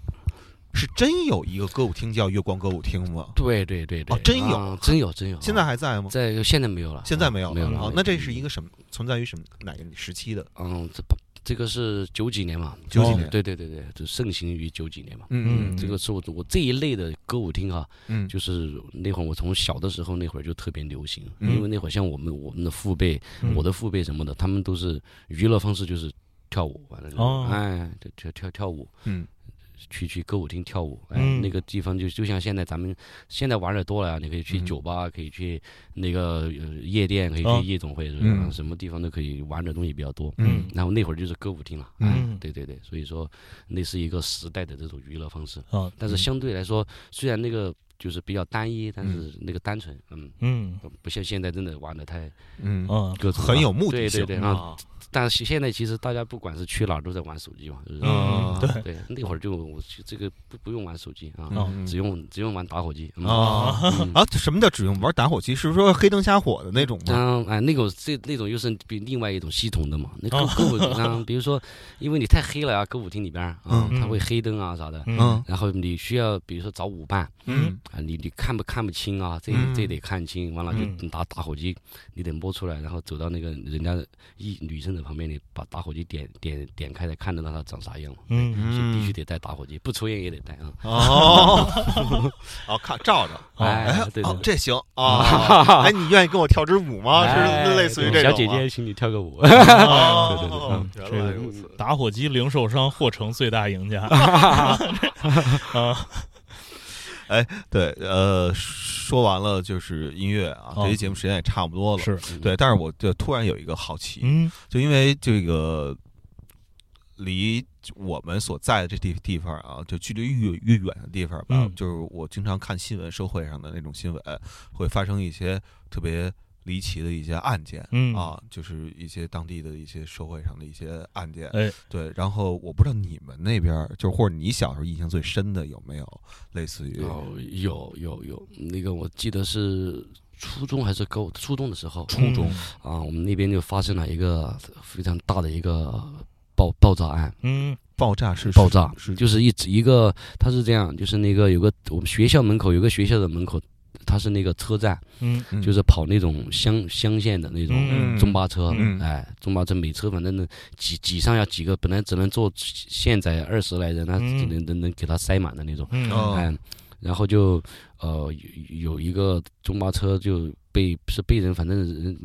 是真有一个歌舞厅叫月光歌舞厅吗？对对对对，哦真有。啊真有真有，[LAUGHS] 现在还在吗？在现在没有了，现在没有没有了啊。那这是一个什么存在于什么哪个时期的？嗯，这不这个是九几年嘛，九几哦年对对对对，就盛行于九几年嘛。嗯嗯这个是我我这一类的歌舞厅啊，嗯。就是那会儿我从小的时候那会儿就特别流行，嗯。因为那会儿像我们我们的父辈，嗯。我的父辈什么的，他们都是娱乐方式就是跳舞，完了哦。哎，就跳跳跳舞，嗯去去歌舞厅跳舞，哎，嗯。那个地方就就像现在咱们现在玩的多了呀，你可以去嗯。酒吧，可以去那个呃夜店，可以哦去夜总会，什么地方都可以玩的东西比较多。嗯。然后那会儿就是歌舞厅了，嗯哎对对对，所以说那是一个时代的这种娱乐方式，啊，但是相对来说，虽然那个就是比较单一，但是那个单纯，嗯，嗯不像现在真的玩的太嗯，啊，各种很有目的对性对对，啊，啊。但是现在其实大家不管是去哪儿都在玩手机嘛，嗯，对，对，那会儿就我这个不不用玩手机啊，哦只用只用玩打火机嗯啊嗯 [LAUGHS] 啊！什么叫只用玩打火机？是说黑灯瞎火的那种吗？嗯，哎，那种这那种又是比另外一种系统的嘛。那歌哦歌舞厅，比如说，因为你太黑了啊，歌舞厅里边啊，嗯它会黑灯啊啥的。嗯然后你需要，比如说找舞伴嗯啊，你你看不看不清啊，这嗯这得看清，完了就嗯拿打火机，你得摸出来，然后走到那个人家一女生的旁边，你把打火机点点点开才，看得到她长啥样嗯。嗯必须得带打火机，不抽烟也得带啊。哦，[LAUGHS] 哦，看照着，[LAUGHS] 哎哎，对这行啊！[LAUGHS] 哎，你愿意跟我跳支舞吗？哎是类似于这种吗小姐姐，请你跳个舞。对，对原这个来如此。打火机零售商或成最大赢家啊，对，呃，说完了就是音乐啊，哦这期节目时间也差不多了。是，对，但是我就突然有一个好奇，嗯就因为这个离我们所在的这地地方啊，就距离越越远的地方吧，嗯就是我经常看新闻，社会上的那种新闻，会发生一些特别离奇的一些案件。嗯。啊，就是一些当地的一些社会上的一些案件，哎，对，然后我不知道你们那边儿，就或者你小时候印象最深的有没有类似于哦，有有有，那个我记得是初中还是高初中的时候，初中啊，我们那边就发生了一个非常大的一个爆爆炸案，嗯爆炸是爆炸是就是一一个，他是这样，就是那个有个我们学校门口有个学校的门口，它是那个车站，就是跑那种乡乡县的那种嗯。中巴车，嗯。哎，中巴车每车反正能挤挤上要几个，本来只能坐现在二十来人，那只能能能给他塞满的那种。嗯。然后就呃有有一个中巴车就被是被人反正人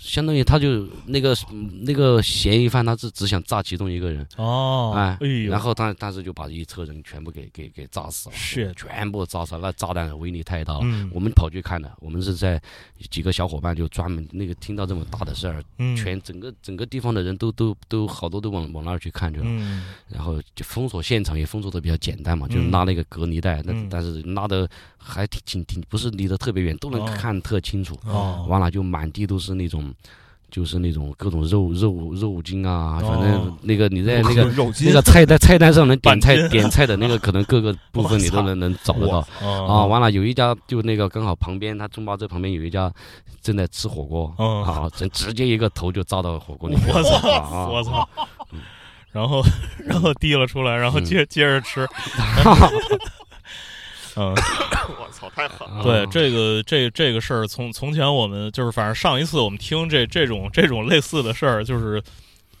相当于他就那个那个嫌疑犯他是只想炸其中一个人，哦，哎哎，然后他当时就把一车人全部给给给炸死了，Shit 全部炸死了，那炸弹的威力太大了。嗯。我们跑去看的，我们是在几个小伙伴就专门那个听到这么大的事儿，嗯。全整个整个地方的人都都都好多都往往那儿去看去了，嗯。然后就封锁现场也封锁的比较简单嘛，就嗯拉那个隔离带，那嗯但是拉的还挺挺挺不是离得特别远，都能哦看特清楚。哦，完了就满地都是那种，就是那种各种肉肉肉筋啊，反正哦那个你在那个那个菜单菜单上能点菜点菜的那个，可能各个部分你都能能找得到。啊，啊完了，有一家就那个刚好旁边，他中巴这旁边有一家正在吃火锅，嗯啊，直直接一个头就扎到火锅里面。我操啊我操！然后，然后提了出来，然后嗯接接着吃。[LAUGHS] 嗯，[LAUGHS] 我操，太狠了！啊对，这个这这个事儿，从从前我们就是，反正上一次我们听这这种这种类似的事儿，就是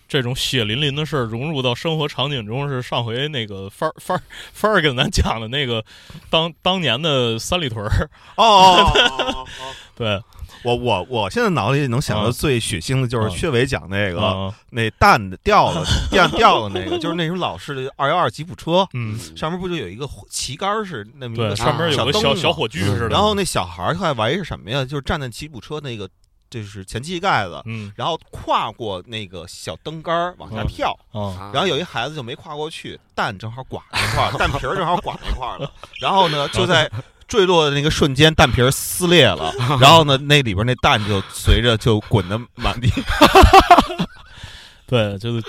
这种血淋淋的事儿融入到生活场景中，是上回那个范儿范儿范儿跟咱讲的那个当当年的三里屯儿。哦哦哦哦哦，[LAUGHS] 对，我我我现在脑子里能想到嗯最血腥的就是嗯薛伟讲那个啊，那蛋的掉了，[LAUGHS] 掉掉了那个，就是那种老式的二幺二吉普车，嗯，上面不就有一个旗杆儿是那么一，个上面有个小小小火炬似的。然后那小孩儿他还玩一是什么呀？就是站在吉普车那个就是前机盖子，嗯然后跨过那个小灯杆儿往下嗯跳。啊，然后有一孩子就没跨过去，蛋正好刮一块儿，蛋皮儿正好刮一块儿了。然后呢，就在坠落的那个瞬间，蛋皮儿撕裂了，[LAUGHS] 然后呢，那里边那蛋就随着就滚得满地。[LAUGHS] 对，就是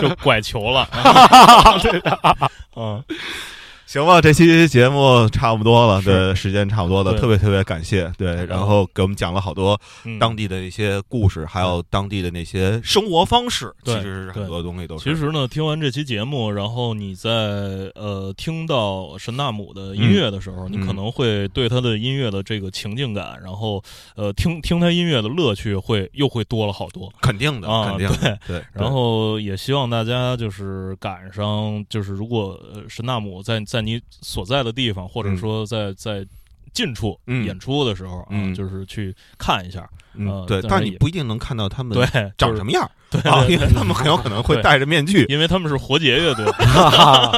就拐球了。[LAUGHS] 嗯，行吧，这期节目差不多了，是。对，时间差不多了，特别特别感谢，对，然后给我们讲了好多嗯。当地的一些故事，还有当地的那些生活方式，其实是很多东西都是。其实呢，听完这期节目，然后你在呃听到神纳姆的音乐的时候，嗯。你可能会对他的音乐的这个情境感，然后呃听听他音乐的乐趣会又会多了好多。肯定的，啊肯定的，对。然后也希望大家就是赶上，就是如果呃神纳姆在在你所在的地方，或者说在在近处嗯演出的时候啊，嗯就是去看一下。嗯，呃对，但你不一定能看到他们对，长什么样儿 [LAUGHS] 对啊，因为他们很有可能会戴着面具。因为他们是活结乐队。[LAUGHS] 啊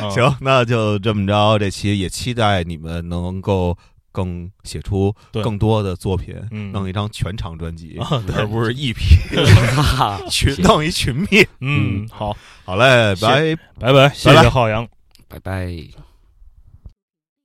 [LAUGHS] 行，那就这么着，这期也期待你们能够更写出更多的作品，嗯弄一张全长专辑，而不是一批 [LAUGHS] 群弄一群灭。嗯，好，好嘞，谢拜。拜拜，谢谢浩洋。拜拜。